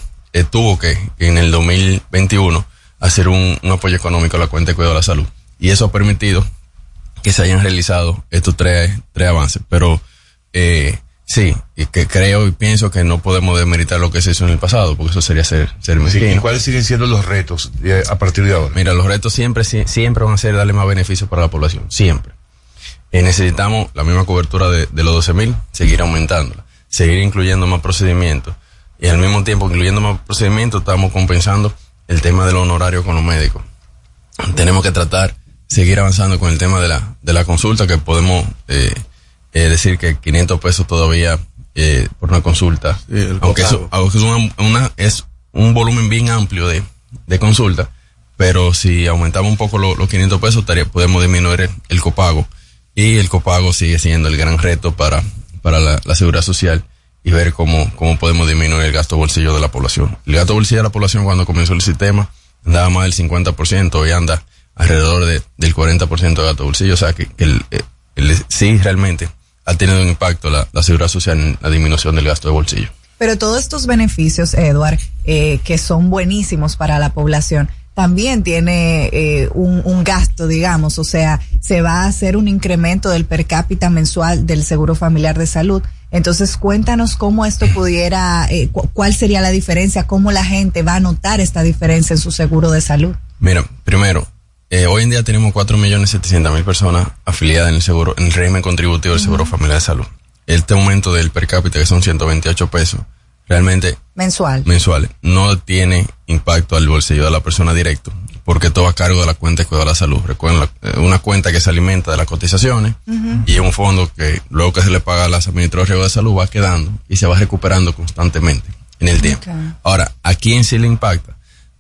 tuvo que, en el 2021, hacer un, un apoyo económico a la cuenta de cuidado de la salud. Y eso ha permitido que se hayan realizado estos tres, tres avances. Pero eh, sí, y que creo y pienso que no podemos demeritar lo que se hizo en el pasado, porque eso sería ser, ser Sí, mezquino. ¿Y cuáles siguen siendo los retos de- a partir de ahora? Mira, los retos siempre, sie- siempre van a ser darle más beneficios para la población, siempre. Eh, necesitamos la misma cobertura de, de los 12 mil, seguir aumentándola, seguir incluyendo más procedimientos. Y al mismo tiempo, incluyendo más procedimientos, estamos compensando el tema del honorario con los médicos. Tenemos que tratar, seguir avanzando con el tema de la, de la consulta, que podemos eh, eh, decir que 500 pesos todavía eh, por una consulta, aunque eso, aunque es, una, una- es un volumen bien amplio de, de consulta, pero si aumentamos un poco lo- los 500 pesos, estaría, podemos disminuir el, el copago. Y el copago sigue siendo el gran reto para, para la, la seguridad social y ver cómo, cómo podemos disminuir el gasto bolsillo de la población. El gasto bolsillo de la población cuando comenzó el sistema andaba más del 50%, hoy anda alrededor de, del 40% de gasto bolsillo, o sea que, el, sí realmente ha tenido un impacto la, la seguridad social en la disminución del gasto de bolsillo. Pero todos estos beneficios, Edward, eh, que son buenísimos para la población, también tiene eh, un gasto, digamos, o sea, se va a hacer un incremento del per cápita mensual del Seguro Familiar de Salud. Entonces, cuéntanos cómo esto pudiera, eh, cu- cuál sería la diferencia, cómo la gente va a notar esta diferencia en su seguro de salud. Mira, primero, eh, hoy en día tenemos 4.700.000 personas afiliadas en el seguro, en el régimen contributivo del Seguro Familiar de Salud. Este aumento del per cápita, que son 128 pesos, realmente Mensual. mensuales, no tiene impacto al bolsillo de la persona directo, porque todo a cargo de la cuenta de cuidado de la salud. Recuerden, la- eh, una cuenta que se alimenta de las cotizaciones y un fondo que luego que se le paga a las administradoras de salud va quedando y se va recuperando constantemente en el tiempo. Ahora, ¿a quién sí le impacta?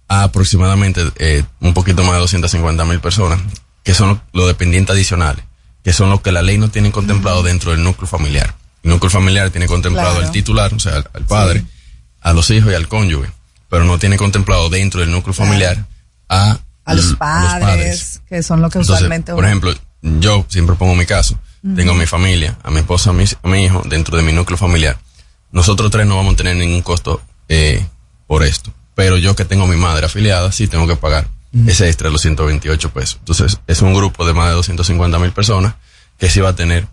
A aproximadamente eh, un poquito más de 250 mil personas, que son los, dependientes adicionales, que son los que la ley no tiene contemplado dentro del núcleo familiar. El núcleo familiar tiene contemplado Claro. al titular, o sea, al, al padre, a los hijos y al cónyuge, pero no tiene contemplado dentro del núcleo familiar a, A los padres, que son lo que Entonces, usualmente por ejemplo, yo siempre pongo mi caso. Tengo a mi familia, a mi esposa, a mi, a mi hijo dentro de mi núcleo familiar. Nosotros tres no vamos a tener ningún costo eh, por esto. Pero yo que tengo a mi madre afiliada, sí tengo que pagar ese extra de los 128 pesos. Entonces, es un grupo de más de 250 mil personas que sí va a tener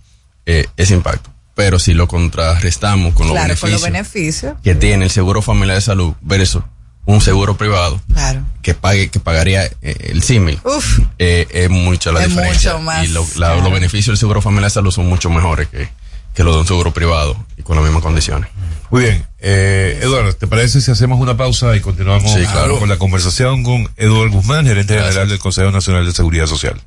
eh, ese impacto. pero si lo contrarrestamos con los claro, con beneficios los beneficios. que tiene el seguro familiar de salud versus un seguro privado Claro. que pague que pagaría eh, el símil Uf. eh, es mucha la Es diferencia mucho más, y lo- la- claro. los beneficios del seguro familiar de salud son mucho mejores que, que los de un seguro privado y con las mismas condiciones Muy bien. Eh, Eduardo, ¿te parece si hacemos una pausa y continuamos Sí, claro. con la conversación con Eduardo Guzmán, gerente general del Consejo Nacional de Seguridad Social?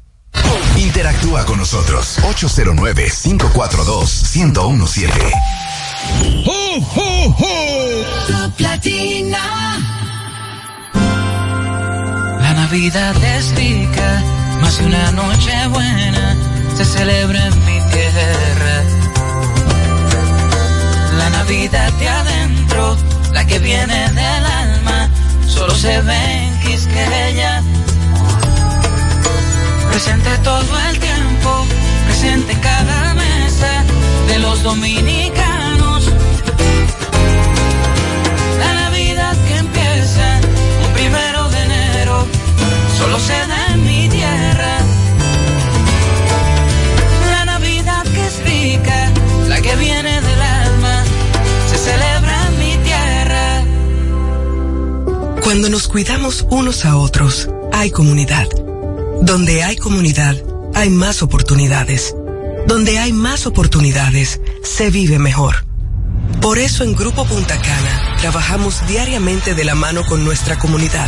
Interactúa con nosotros 809-542-1017. Top Latina. La Navidad es rica, más de una noche buena se celebra en mi tierra. La Navidad de adentro, la que viene del alma, solo se ve en Quisqueya. Presente todo el tiempo, presente en cada mesa de los dominicanos. La Navidad que empieza un enero se da mi tierra. La Navidad que es rica, la que viene del alma, se celebra en mi tierra. Cuando nos cuidamos unos a otros, hay comunidad. Donde hay comunidad, hay más oportunidades. Donde hay más oportunidades, se vive mejor. Por eso en Grupo Punta Cana trabajamos diariamente de la mano con nuestra comunidad,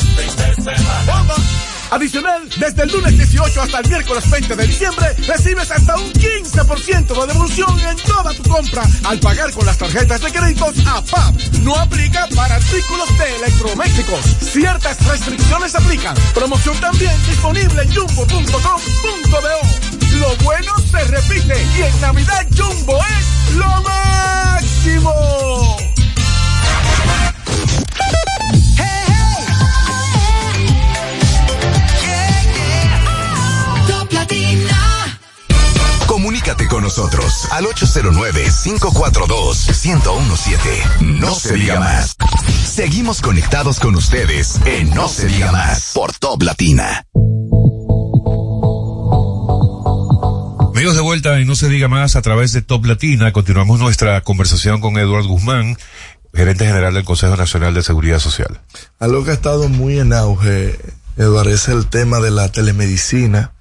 Adicional, desde el lunes 18 hasta el miércoles 20 de diciembre, recibes hasta un 15% de devolución en toda tu compra al pagar con las tarjetas de créditos APAP. No aplica para artículos de electrodomésticos. Ciertas restricciones aplican. Promoción también disponible en jumbo.com.do. Lo bueno se repite y en Navidad Jumbo es lo máximo. Latina. Comunícate con nosotros al 809-542-1017. No se diga más. Seguimos conectados con ustedes en No se diga más por Top Latina. Amigos de vuelta y no se diga más a través de Top Latina, continuamos nuestra conversación con Eduardo Guzmán, gerente general del Consejo Nacional de Seguridad Social. Algo que ha estado muy en auge, Eduardo, es el tema de la telemedicina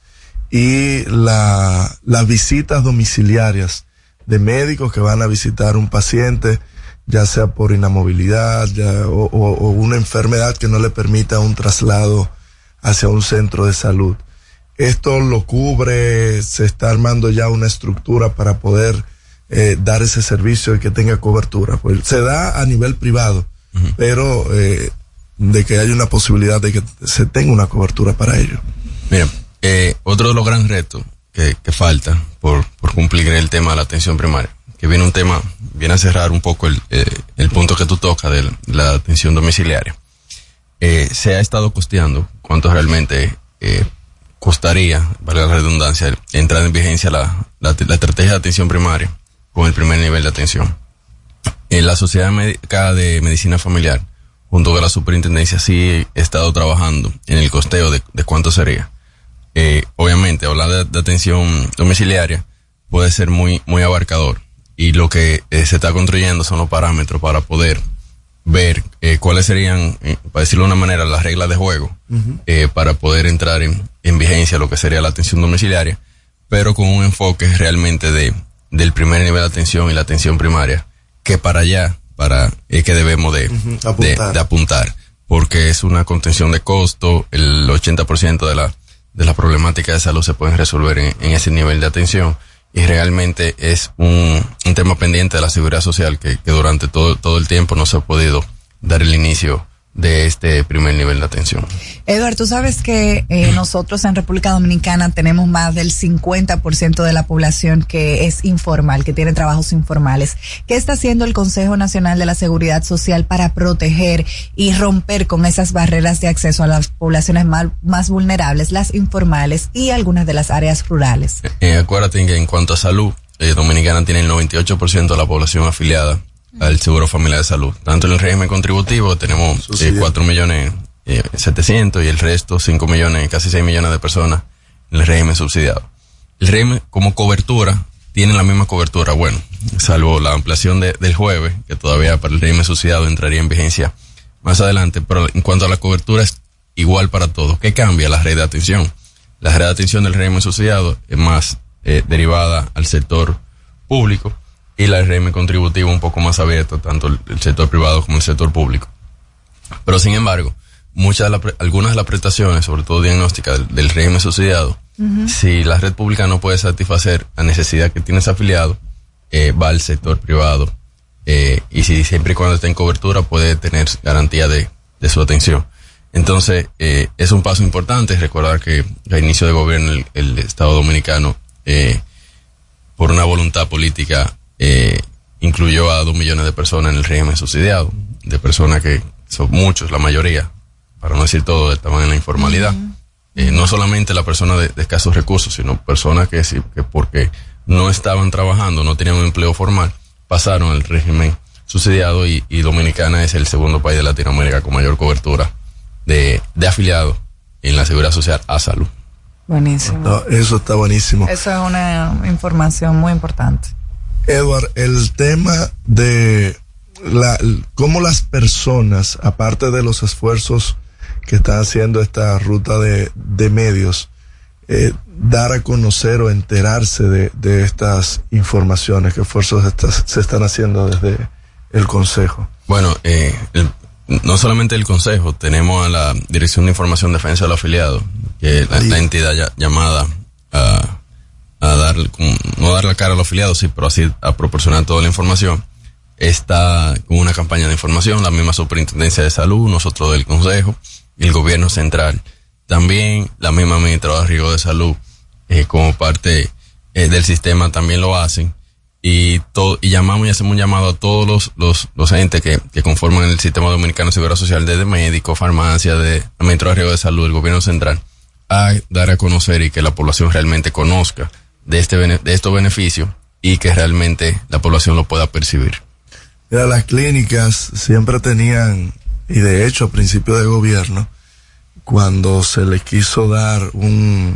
y la, las visitas domiciliarias de médicos que van a visitar un paciente, ya sea por inamovilidad ya, o, o- o una enfermedad que no le permita un traslado hacia un centro de salud. Esto lo cubre, se está armando ya una estructura para poder eh, dar ese servicio y que tenga cobertura. Pues se da a nivel privado, pero eh, de que haya una posibilidad de que se tenga una cobertura para ello. Mira, eh, otro de los grandes retos que, que falta por, por cumplir el tema de la atención primaria, que viene un tema, viene a cerrar un poco el, eh, el punto que tú tocas de la atención domiciliaria. Eh, se ha estado costeando cuánto realmente costaría, valga la redundancia, entrar en vigencia la, la, la estrategia de atención primaria con el primer nivel de atención. En la Sociedad Médica de Medicina Familiar, junto con la superintendencia, sí he estado trabajando en el costeo de, de cuánto sería. Eh, obviamente, hablar de, de atención domiciliaria puede ser muy, muy abarcador. Y lo que eh, se está construyendo son los parámetros para poder ver eh, cuáles serían, eh, para decirlo de una manera, las reglas de juego eh, para poder entrar en, en vigencia lo que sería la atención domiciliaria, pero con un enfoque realmente de del primer nivel de atención y la atención primaria, que para allá, para es que debemos de, de- apuntar. de apuntar, porque es una contención de costo, el 80% de la de las problemáticas de salud se pueden resolver en, ese nivel de atención. Y realmente es un, un tema pendiente de la seguridad social que, que durante todo, todo el tiempo no se ha podido dar el inicio de este primer nivel de atención. Eduardo, tú sabes que eh, nosotros en República Dominicana tenemos más del 50% de la población que es informal, que tiene trabajos informales. ¿Qué está haciendo el Consejo Nacional de la Seguridad Social para proteger y romper con esas barreras de acceso a las poblaciones más vulnerables, las informales y algunas de las áreas rurales? Eh, acuérdate que en cuanto a salud, eh, Dominicana tiene el 98% de la población afiliada al Seguro Familiar de Salud. Tanto en el régimen contributivo tenemos eh, 4 millones eh, 700 y el resto 5 millones, casi 6 millones de personas en el régimen subsidiado. El régimen como cobertura tiene la misma cobertura, bueno, salvo la ampliación de- del jueves, que todavía para el régimen subsidiado entraría en vigencia más adelante, pero en cuanto a la cobertura es igual para todos. ¿Qué cambia? La red de atención. La red de atención del régimen subsidiado es más eh, derivada al sector público y la régimen contributivo un poco más abierta, tanto el, sector privado como el sector público. Pero sin embargo, muchas de la pre- algunas de las prestaciones, sobre todo diagnósticas del, del régimen subsidiado, si la red pública no puede satisfacer la necesidad que tienes afiliado, eh, va al sector privado. eh, y si siempre y cuando esté en cobertura puede tener garantía de, de su atención. Entonces, eh, es un paso importante recordar que a inicio de gobierno el, el Estado Dominicano, eh, por una voluntad política, eh, incluyó a dos millones de personas en el régimen subsidiado, de personas que son muchos, la mayoría, para no decir todo, estaban en la informalidad. Eh, no solamente la persona de, de escasos recursos, sino personas que, sí, que porque no estaban trabajando, no tenían un empleo formal, pasaron al régimen subsidiado y, y Dominicana es el segundo país de Latinoamérica con mayor cobertura de, de afiliados en la seguridad social a salud. Buenísimo. No, eso está buenísimo. Eso es una información muy importante. Edward, el tema de la, cómo las personas, aparte de los esfuerzos que están haciendo esta ruta de, de medios, eh, dar a conocer o enterarse de, de estas informaciones, qué esfuerzos estas- se están haciendo desde el Consejo. Bueno, eh, el- no solamente el Consejo, tenemos a la Dirección de Información Defensa del Afiliado, que es la, la entidad ya- llamada a, a dar, no dar la cara a los afiliados, sí, pero así a proporcionar toda la información. Está con una campaña de información, la misma Superintendencia de Salud, nosotros del Consejo, el Gobierno Central. También la misma Administradora de Riesgo de Salud, eh, como parte eh, del sistema, también lo hacen y todo y llamamos y hacemos un llamado a todos los los, los entes que, que conforman el sistema dominicano de seguridad social desde médicos, farmacia, de Administrador de Riesgo de Salud, el gobierno central, a dar a conocer y que la población realmente conozca de este de estos beneficios y que realmente la población lo pueda percibir. Mira, las clínicas siempre tenían, y de hecho a principio de gobierno, cuando se les quiso dar un,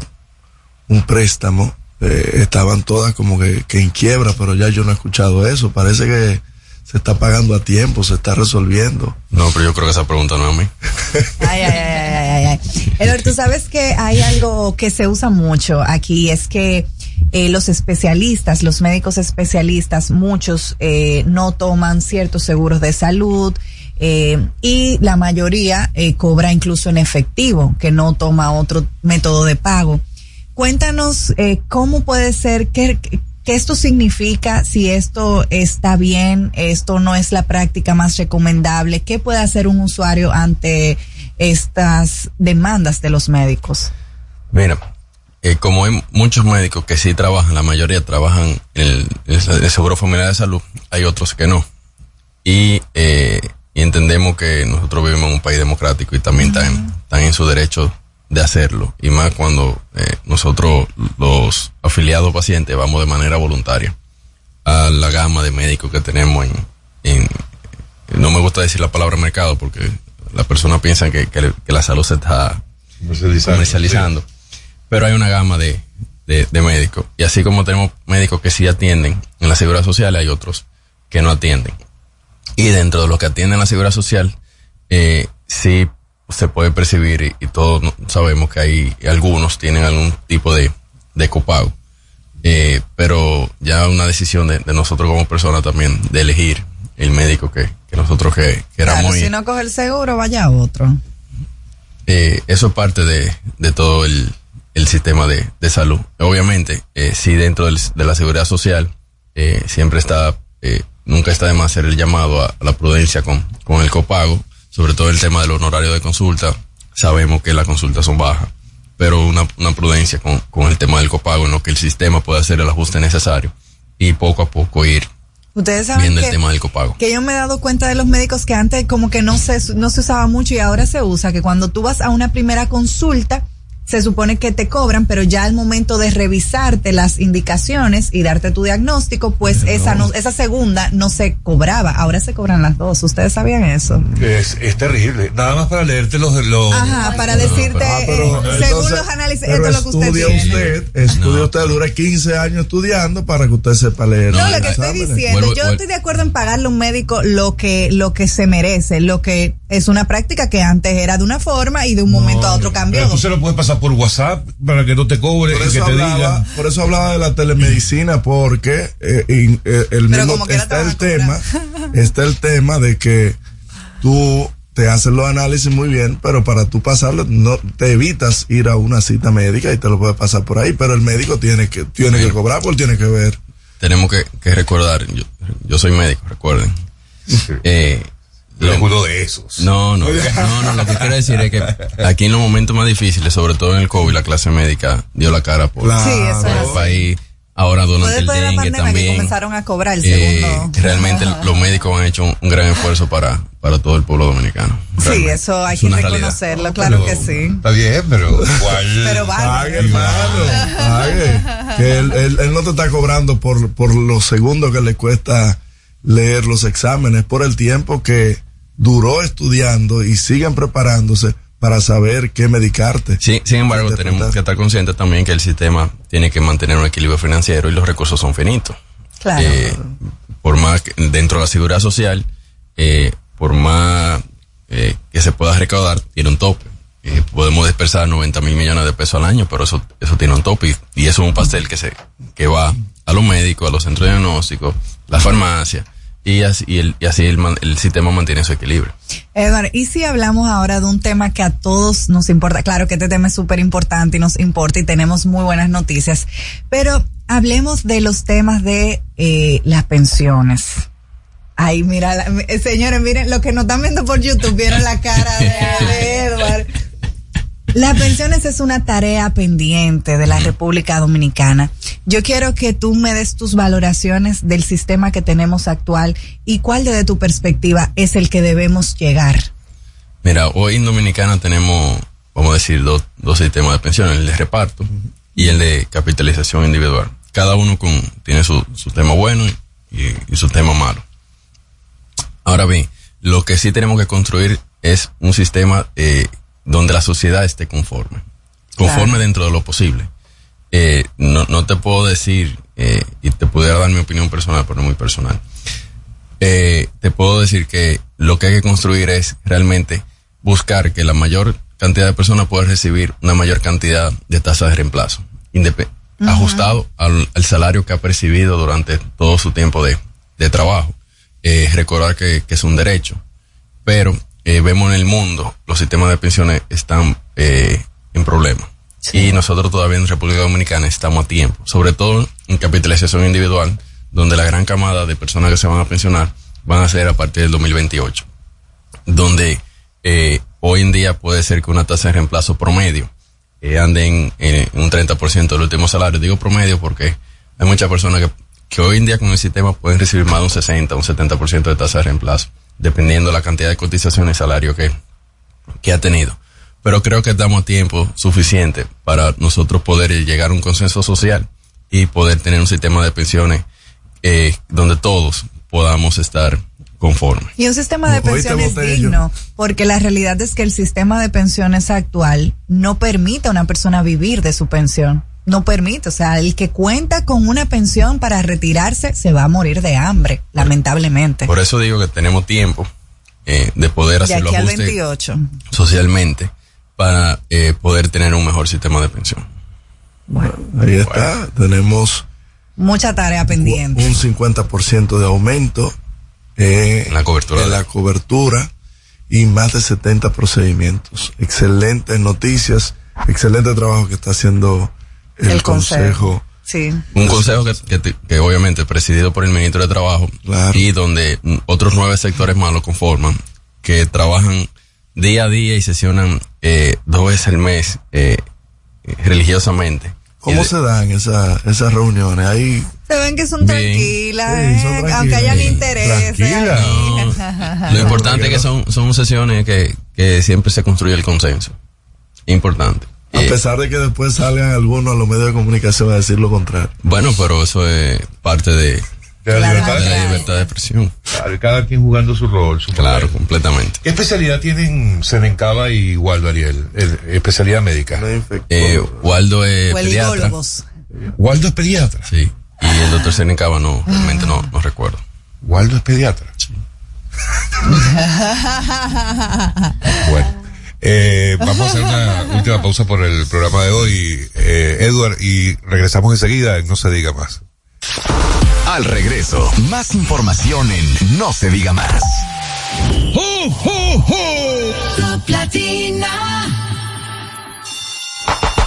un préstamo, eh, estaban todas como que, que en quiebra, pero ya yo no he escuchado eso. Parece que se está pagando a tiempo, se está resolviendo. No, pero yo creo que esa pregunta no es a mí. Ay, ay, ay, ay, ay, ay. Edward, tú sabes que hay algo que se usa mucho aquí, es que eh, los especialistas, los médicos especialistas, muchos eh, no toman ciertos seguros de salud eh, y la mayoría eh, cobra incluso en efectivo, que no toma otro método de pago. Cuéntanos eh, cómo puede ser, qué, esto significa, si esto está bien, esto no es la práctica más recomendable, qué puede hacer un usuario ante estas demandas de los médicos. Mira, eh, como hay muchos médicos que sí trabajan, la mayoría trabajan en el, en el Seguro Familiar de Salud, hay otros que no. Y, eh, y entendemos que nosotros vivimos en un país democrático y también están, están en su derecho de hacerlo. Y más cuando eh, nosotros, los afiliados pacientes, vamos de manera voluntaria a la gama de médicos que tenemos en, en- no me gusta decir la palabra mercado porque las personas piensan que, que- que la salud se está Comercializando, comercializando. Pero hay una gama de, de, de médicos. Y así como tenemos médicos que sí atienden en la seguridad social, hay otros que no atienden. Y dentro de los que atienden la seguridad social, eh, sí se puede percibir, y, y todos sabemos que hay algunos tienen algún tipo de, de copago. Eh, pero ya una decisión de, de nosotros como personas también de elegir el médico que, que nosotros que, queramos Claro, ir. si no coge el seguro, vaya a otro. Eh, eso es parte de, de todo el, el sistema de, de salud. Obviamente, eh, sí dentro del- de la seguridad social, eh, siempre está, eh, nunca está de más hacer el llamado a, a la prudencia con, con el copago, sobre todo el tema del honorario de consulta, sabemos que las consultas son bajas, pero una, una prudencia con, con el tema del copago en lo que el sistema puede hacer el ajuste necesario y poco a poco ir Ustedes saben viendo que, el tema del copago. que yo me he dado cuenta de los médicos que antes como que no se, no se usaba mucho y ahora se usa, que cuando tú vas a una primera consulta, se supone que te cobran, pero ya al momento de revisarte las indicaciones y darte tu diagnóstico, pues esa no, esa segunda no se cobraba, ahora se cobran las dos. ¿Ustedes sabían eso? Es, es terrible. Nada más para leerte los... los Ajá, para decirte, Ah, pero, eh, entonces, según los análisis, pero esto es lo que usted estudia tiene. usted, estudia usted, dura 15 años estudiando para que usted sepa leer. No, los lo que estoy diciendo, yo estoy de acuerdo en pagarle a un médico lo que, lo que se merece, lo que es una práctica que antes era de una forma y de un momento a otro cambió. Pero tú se lo puedes pasar por WhatsApp para que no te cobre Por y que eso, te hablaba, digan. por eso hablaba de la telemedicina, porque eh, y, eh, el mismo está el tema, está el tema de que tú te haces los análisis muy bien, pero para tú pasarlo, no te evitas ir a una cita médica y te lo puedes pasar por ahí, pero el médico tiene que, tiene que cobrar porque tiene que ver. Tenemos que, que recordar, yo, yo soy médico, recuerden. Eh, Yo uno de esos. No, no, no, no, lo que quiero decir es que aquí en los momentos más difíciles, sobre todo en el COVID, la clase médica dio la cara por, Sí, eso por es el país. Ahora durante el de dengue pandemia que también. comenzaron a cobrar el eh, segundo. realmente los médicos han hecho un, un gran esfuerzo para, para todo el pueblo dominicano. Sí, Realmente. eso hay Es que una realidad. reconocerlo, claro que sí. Está bien, pero igual. Pero vale. Pague, hermano, pague. Que él, él- él no te está cobrando por, por los segundos que le cuesta leer los exámenes, por el tiempo que duró estudiando y siguen preparándose para saber qué medicarte. Sí, sin embargo, tenemos que estar conscientes también que el sistema tiene que mantener un equilibrio financiero y los recursos son finitos. Claro. Eh, por más que dentro de la seguridad social, eh, por más eh, que se pueda recaudar, tiene un tope. Eh, podemos dispersar 90 mil millones de pesos al año, pero eso, eso tiene un tope y, y eso es un pastel que se que va a los médicos, a los centros de diagnóstico, la farmacia y así, y el, y así el, sistema mantiene su equilibrio. Edward, ¿y si hablamos ahora de un tema que a todos nos importa? Claro que este tema es súper importante y nos importa y tenemos muy buenas noticias, pero hablemos de los temas de eh, las pensiones. Ay, mira, la- eh, señores, miren, lo que nos están viendo por YouTube, vieron la cara de, de Edward. Las pensiones es una tarea pendiente de la República Dominicana. Yo quiero que tú me des tus valoraciones del sistema que tenemos actual y cuál desde tu perspectiva es el que debemos llegar. Mira, hoy en Dominicana tenemos, vamos a decir, dos, dos sistemas de pensiones, el de reparto y el de capitalización individual. Cada uno con, tiene su, su tema bueno y, y- su tema malo. Ahora bien, lo que sí tenemos que construir es un sistema eh, donde la sociedad esté conforme. Conforme Claro. dentro de lo posible. Eh, no, no te puedo decir, eh, y te pudiera dar mi opinión personal, pero no muy personal. Eh, te puedo decir que lo que hay que construir es realmente buscar que la mayor cantidad de personas pueda recibir una mayor cantidad de tasas de reemplazo, indep- ajustado al, al salario que ha percibido durante todo su tiempo de, de trabajo. Eh, recordar que, que es un derecho, pero eh, vemos en el mundo los sistemas de pensiones están eh, en problemas. Y nosotros todavía en República Dominicana estamos a tiempo, sobre todo en capitalización individual, donde la gran camada de personas que se van a pensionar van a ser a partir del 2028, donde eh, hoy en día puede ser que una tasa de reemplazo promedio eh, ande en, en un 30% del último salario. Digo promedio porque hay muchas personas que, que hoy en día con el sistema pueden recibir más de un 60, un 70% de tasa de reemplazo, dependiendo de la cantidad de cotizaciones y salario que, que ha tenido. Pero creo que damos tiempo suficiente para nosotros poder llegar a un consenso social y poder tener un sistema de pensiones eh, donde todos podamos estar conformes. Y un sistema de pensiones digno, porque la realidad es que el sistema de pensiones actual no permite a una persona vivir de su pensión. No permite, o sea, el que cuenta con una pensión para retirarse se va a morir de hambre, lamentablemente. Por eso digo que tenemos tiempo eh, de poder De hacer los aquí al ajustes 28. socialmente para eh, poder tener un mejor sistema de pensión. Ahí está, tenemos Mucha tarea pendiente. un 50% de aumento eh, la cobertura en la cobertura y más de 70 procedimientos. Excelentes noticias, excelente trabajo que está haciendo el, El consejo. consejo. Sí. Un consejo que, que, que obviamente presidido por el ministro de Trabajo y donde otros nueve sectores más lo conforman que trabajan día a día y sesionan eh, dos veces al mes eh, religiosamente. ¿Cómo se dan esa, esas reuniones? Ahí Se ven que son tranquilas, Sí, son eh, tranquilas. aunque hayan intereses. Tranquila. ahí. Lo importante es que son, son sesiones que, que siempre se construye el consenso. Importante. A pesar de que después salgan algunos a los medios de comunicación a decir lo contrario. Bueno, pero eso es parte de, De la libertad. de la libertad de expresión. Claro, cada quien jugando su rol. Su Claro, papel. completamente. ¿Qué especialidad tienen Senencaba y Waldo Ariel? Eh, especialidad médica. Eh, Waldo es pediatra. Waldo es pediatra. Sí. Y el doctor Senencaba no, realmente no, no recuerdo. Waldo es pediatra. Bueno. Eh, vamos a hacer una última pausa por el programa de hoy, eh, Edward, y regresamos enseguida en No se diga más. Al regreso, más información en No se diga más. Top Latina.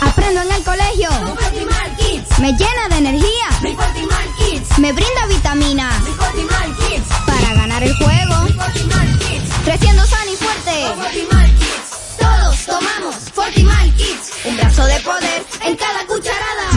Aprendo en el colegio. Me llena de energía. Me brinda vitamina. Para ganar el juego. Creciendo sano y fuerte. Tomamos Fortimal Kids. Un brazo de poder en cada cucharada.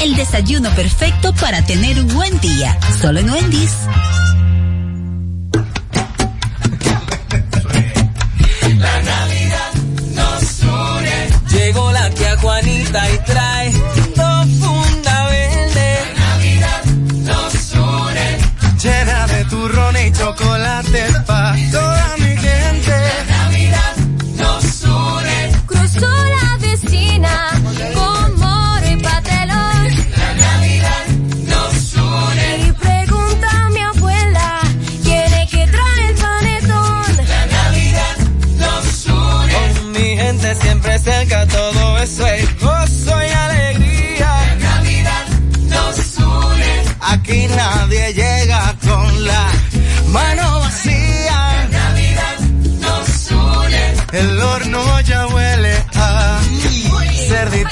El desayuno perfecto para tener un buen día. Solo en Wendy's. La Navidad nos une. Llegó la tía Juanita y trae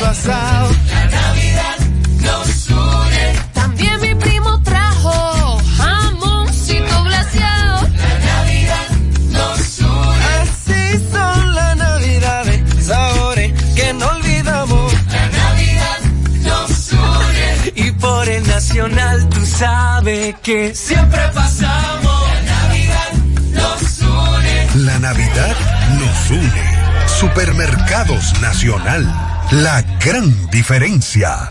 La Navidad nos une. También mi primo trajo jamoncito glaseado. La Navidad nos une. Así son las navidades, sabores que no olvidamos. La Navidad nos une. Y por el nacional tú sabes que siempre pasamos. La Navidad nos une. La Navidad nos une. Supermercados Nacional. La gran diferencia.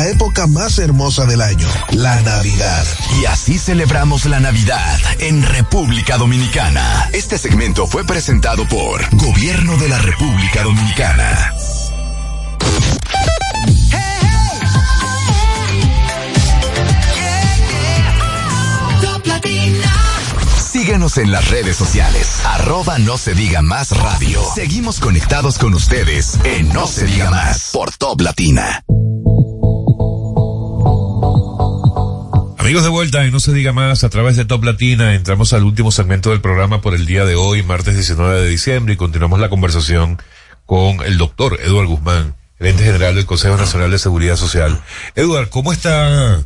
época más hermosa del año, la Navidad. Y así celebramos la Navidad en República Dominicana. Este segmento fue presentado por Gobierno de la República Dominicana. Síguenos en las redes sociales, arroba no se diga más radio. Seguimos conectados con ustedes en No se diga más por Top Latina. Amigos de vuelta y no se diga más, a través de Top Latina entramos al último segmento del programa por el día de hoy, martes 19 de diciembre, y continuamos la conversación con el doctor Eduard Guzmán, gerente general del Consejo Nacional de Seguridad Social. Eduard, ¿cómo está?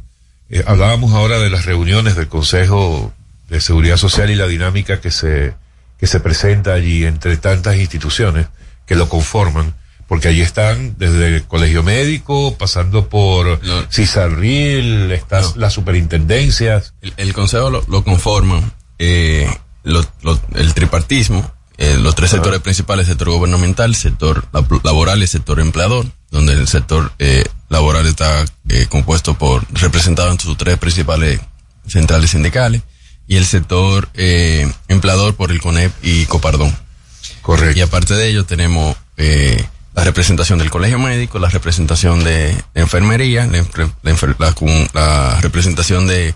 eh, hablábamos ahora de las reuniones del Consejo de Seguridad Social y la dinámica que se, que se presenta allí entre tantas instituciones que lo conforman porque allí están desde el colegio médico, pasando por Cisarril, están las superintendencias. El, el consejo lo, lo conforman eh, lo- lo- el tripartismo, eh, los tres sectores principales, sector gubernamental, sector lab- laboral y sector empleador, donde el sector eh, laboral está eh, compuesto por, representado en sus tres principales centrales sindicales, y el sector eh, empleador por el CONEP y Copardón. Correcto. Y aparte de ello tenemos eh, la representación del colegio médico, la representación de enfermería, la, representación de,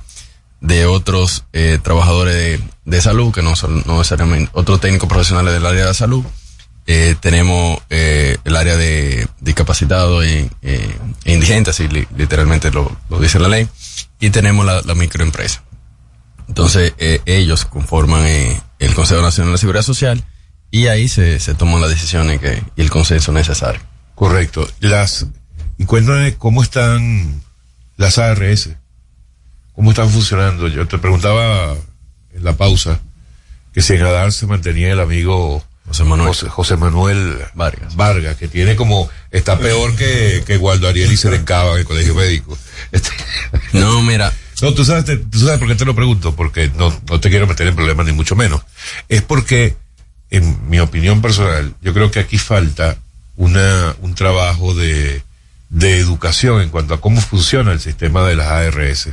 de otros eh, trabajadores de, de salud, que no son no necesariamente otros técnicos profesionales del área de salud. Eh, tenemos eh, el área de discapacitados e, indigentes, así li- literalmente lo, dice la ley. Y tenemos la, microempresa. Entonces, ellos conforman el Consejo Nacional de Seguridad Social y ahí se, se toman las decisiones que, y el consenso necesario. Correcto. Las, y cuéntame cómo están las ARS. ¿Cómo están funcionando? Yo te preguntaba en la pausa que si en Adar se mantenía el amigo José Manuel, José, José Manuel Vargas. Vargas, que tiene como, está peor que, que Waldo Ariel y Serencaba en el colegio médico. Este- No, mira. No, tú sabes, te- tú sabes por qué te lo pregunto, porque no, no te quiero meter en problemas ni mucho menos. Es porque, en mi opinión personal, yo creo que aquí falta una, un trabajo de, de educación en cuanto a cómo funciona el sistema de las ARS.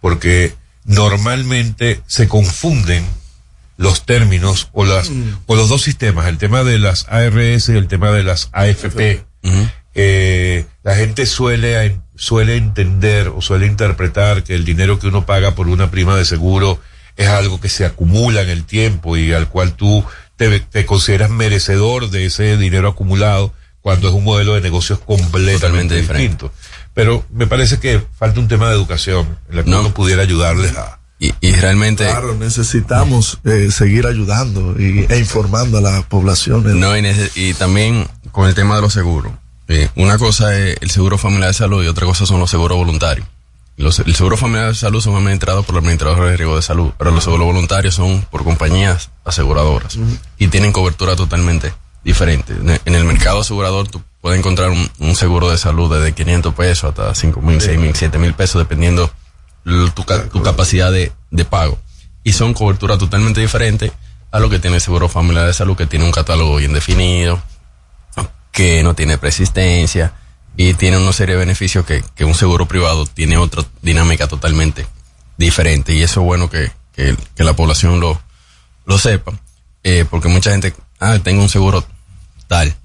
Porque normalmente se confunden los términos o las, o los dos sistemas, el tema de las ARS y el tema de las AFP. Eh, la gente suele, suele entender o suele interpretar que el dinero que uno paga por una prima de seguro es algo que se acumula en el tiempo y al cual tú te, te consideras merecedor de ese dinero acumulado cuando es un modelo de negocios completamente distinto. Pero me parece que falta un tema de educación en la que uno pudiera ayudarles a, Y, y realmente... Claro, necesitamos eh, seguir ayudando y, e informando a la población. No, y también con el tema de los seguros. Eh, una cosa es el seguro familiar de salud y otra cosa son los seguros voluntarios. Los, el seguro familiar de salud son administrados por el administrador de riesgo de salud, pero los seguros voluntarios son por compañías aseguradoras y tienen cobertura totalmente diferente. En el- mercado asegurador tú puedes encontrar un, seguro de salud desde 500 pesos hasta 5 mil, 6 mil, 7 mil pesos dependiendo tu, tu capacidad de, de pago. Y son cobertura totalmente diferente a lo que tiene el seguro familiar de salud que tiene un catálogo bien definido, que no tiene persistencia y tiene una serie de beneficios que, que un seguro privado tiene otra dinámica totalmente diferente. Y eso es bueno que, que, la población lo, lo sepa eh, porque mucha gente ah tengo un seguro tal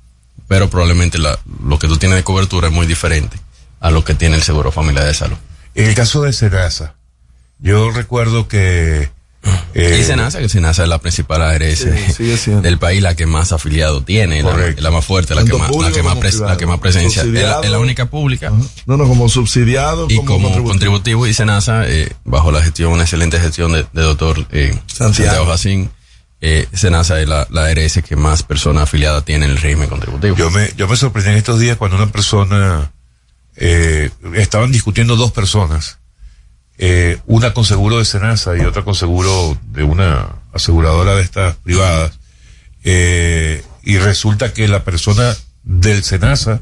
pero probablemente la, lo que tú tienes de cobertura es muy diferente a lo que tiene el seguro familiar de salud. En el caso de Senasa, yo recuerdo que... eh, y Senasa, que Senasa es la principal ARS del país, la que más afiliado tiene, la, la más fuerte, la que más, la que más, pres- la que más presencia. Es la, Subsidiado. es la única pública. No, no, como subsidiado, y como, como contributivo. contributivo y Senasa, eh, bajo la gestión, una excelente gestión de, de doctor eh, Santiago Jacín, eh, Senasa es la, la ARS que más personas afiliadas tiene en el régimen contributivo. Yo me, yo me sorprendí en estos días cuando una persona, eh, estaban discutiendo dos personas, eh, una con seguro de Senasa y otra con seguro de una aseguradora de estas privadas, eh, y resulta que la persona del Senasa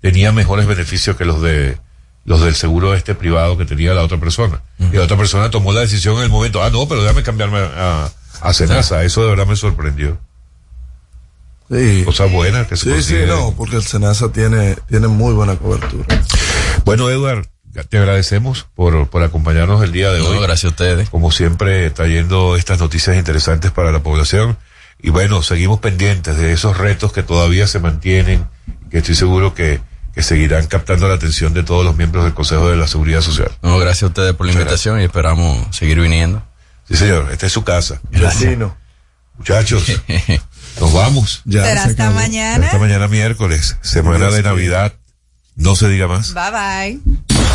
tenía mejores beneficios que los de los del seguro este privado que tenía la otra persona. Y la otra persona tomó la decisión en el momento, ah, no, pero déjame cambiarme a, a Senasa. Eso de verdad me sorprendió. Sí. Cosa buena que se Sí, sí, no, porque el Senasa tiene, tiene muy buena cobertura. Bueno, Edward, te agradecemos por, por acompañarnos el día de No, hoy. gracias a ustedes. Como siempre, trayendo estas noticias interesantes para la población. Y bueno, seguimos pendientes de esos retos que todavía se mantienen, que estoy seguro que, que seguirán captando la atención de todos los miembros del Consejo de la Seguridad Social. No, gracias a ustedes por la invitación y esperamos seguir viniendo. Sí, señor, esta es su casa. Vecino. Muchachos, nos vamos. Será hasta Hasta mañana. mañana miércoles, semana de Navidad. No se diga más. Bye bye.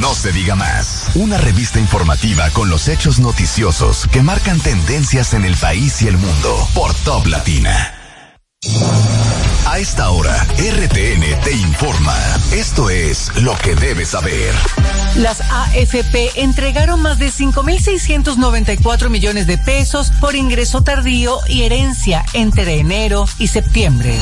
No se diga más. Una revista informativa con los hechos noticiosos que marcan tendencias en el país y el mundo por Top Latina. A esta hora, RTN Esto es lo que debes saber. Las AFP entregaron más de 5.694 millones de pesos por ingreso tardío y herencia entre enero y septiembre.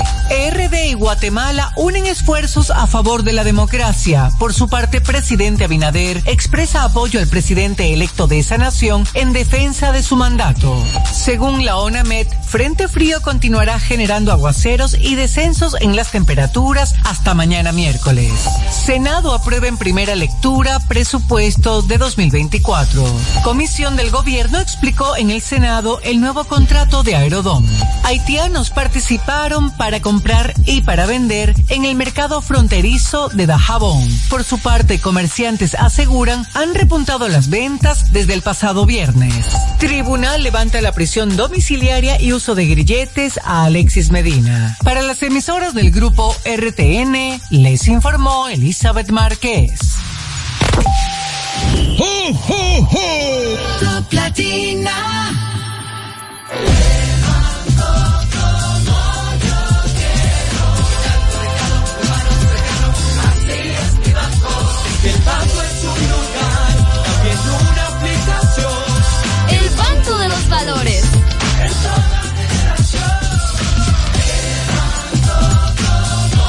RD y Guatemala unen esfuerzos a favor de la democracia. Por su parte, presidente Abinader expresa apoyo al presidente electo de esa nación en defensa de su mandato. Según la ONAMED, Frente Frío continuará generando aguaceros y descensos en las temperaturas hasta mañana miércoles. Senado aprueba en primera lectura presupuesto de 2024. Comisión del Gobierno explicó en el Senado el nuevo contrato de Aerodom. Haitianos participaron para comprar y para vender en el mercado fronterizo de Dajabón. Por su parte, comerciantes aseguran han repuntado las ventas desde el pasado viernes. Tribunal levanta la prisión domiciliaria y uso de grilletes a Alexis Medina. Para las emisoras del grupo RTN, les informó Elizabeth Márquez. ¡Ho, ho, ho! Top Latina.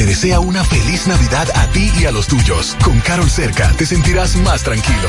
Te desea una feliz Navidad a ti y a los tuyos. Con Carol cerca te sentirás más tranquilo.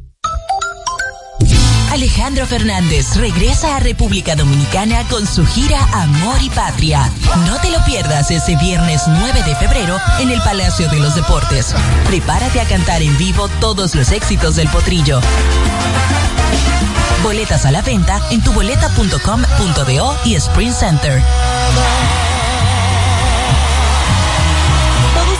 Alejandro Fernández regresa a República Dominicana con su gira Amor y Patria. No te lo pierdas ese viernes 9 de febrero en el Palacio de los Deportes. Prepárate a cantar en vivo todos los éxitos del potrillo. Boletas a la venta en tuboleta.com.do y Sprint Center.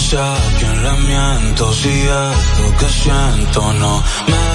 sé a quién le miento, si es lo que siento, no me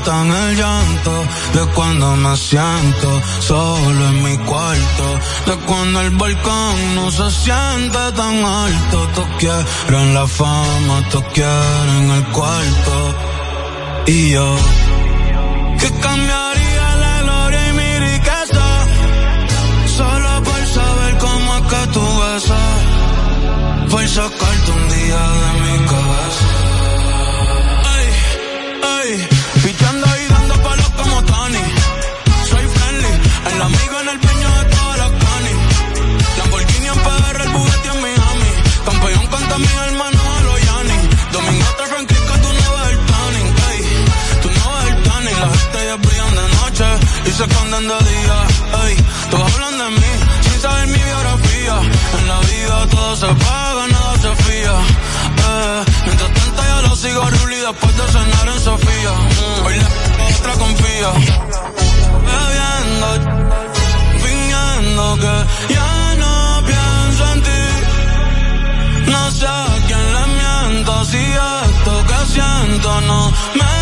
aguantan el llanto de cuando me siento solo en mi cuarto, de cuando el balcón no se siente tan alto. Tú quieren la fama, tú quieren el cuarto y yo que cambiaría la gloria y mi riqueza solo por saber cómo es que tú besas, por sacarte un día de mi casa. se esconden de día, ey, todos hablan de mí, sin saber mi biografía, en la vida todo se paga, nada se fía, eh, mientras tanto yo lo sigo a Ruli después de cenar en Sofía, mm. hoy la otra confía, bebiendo, fingiendo que ya no pienso en ti, no sé a quién le miento, si esto que siento no me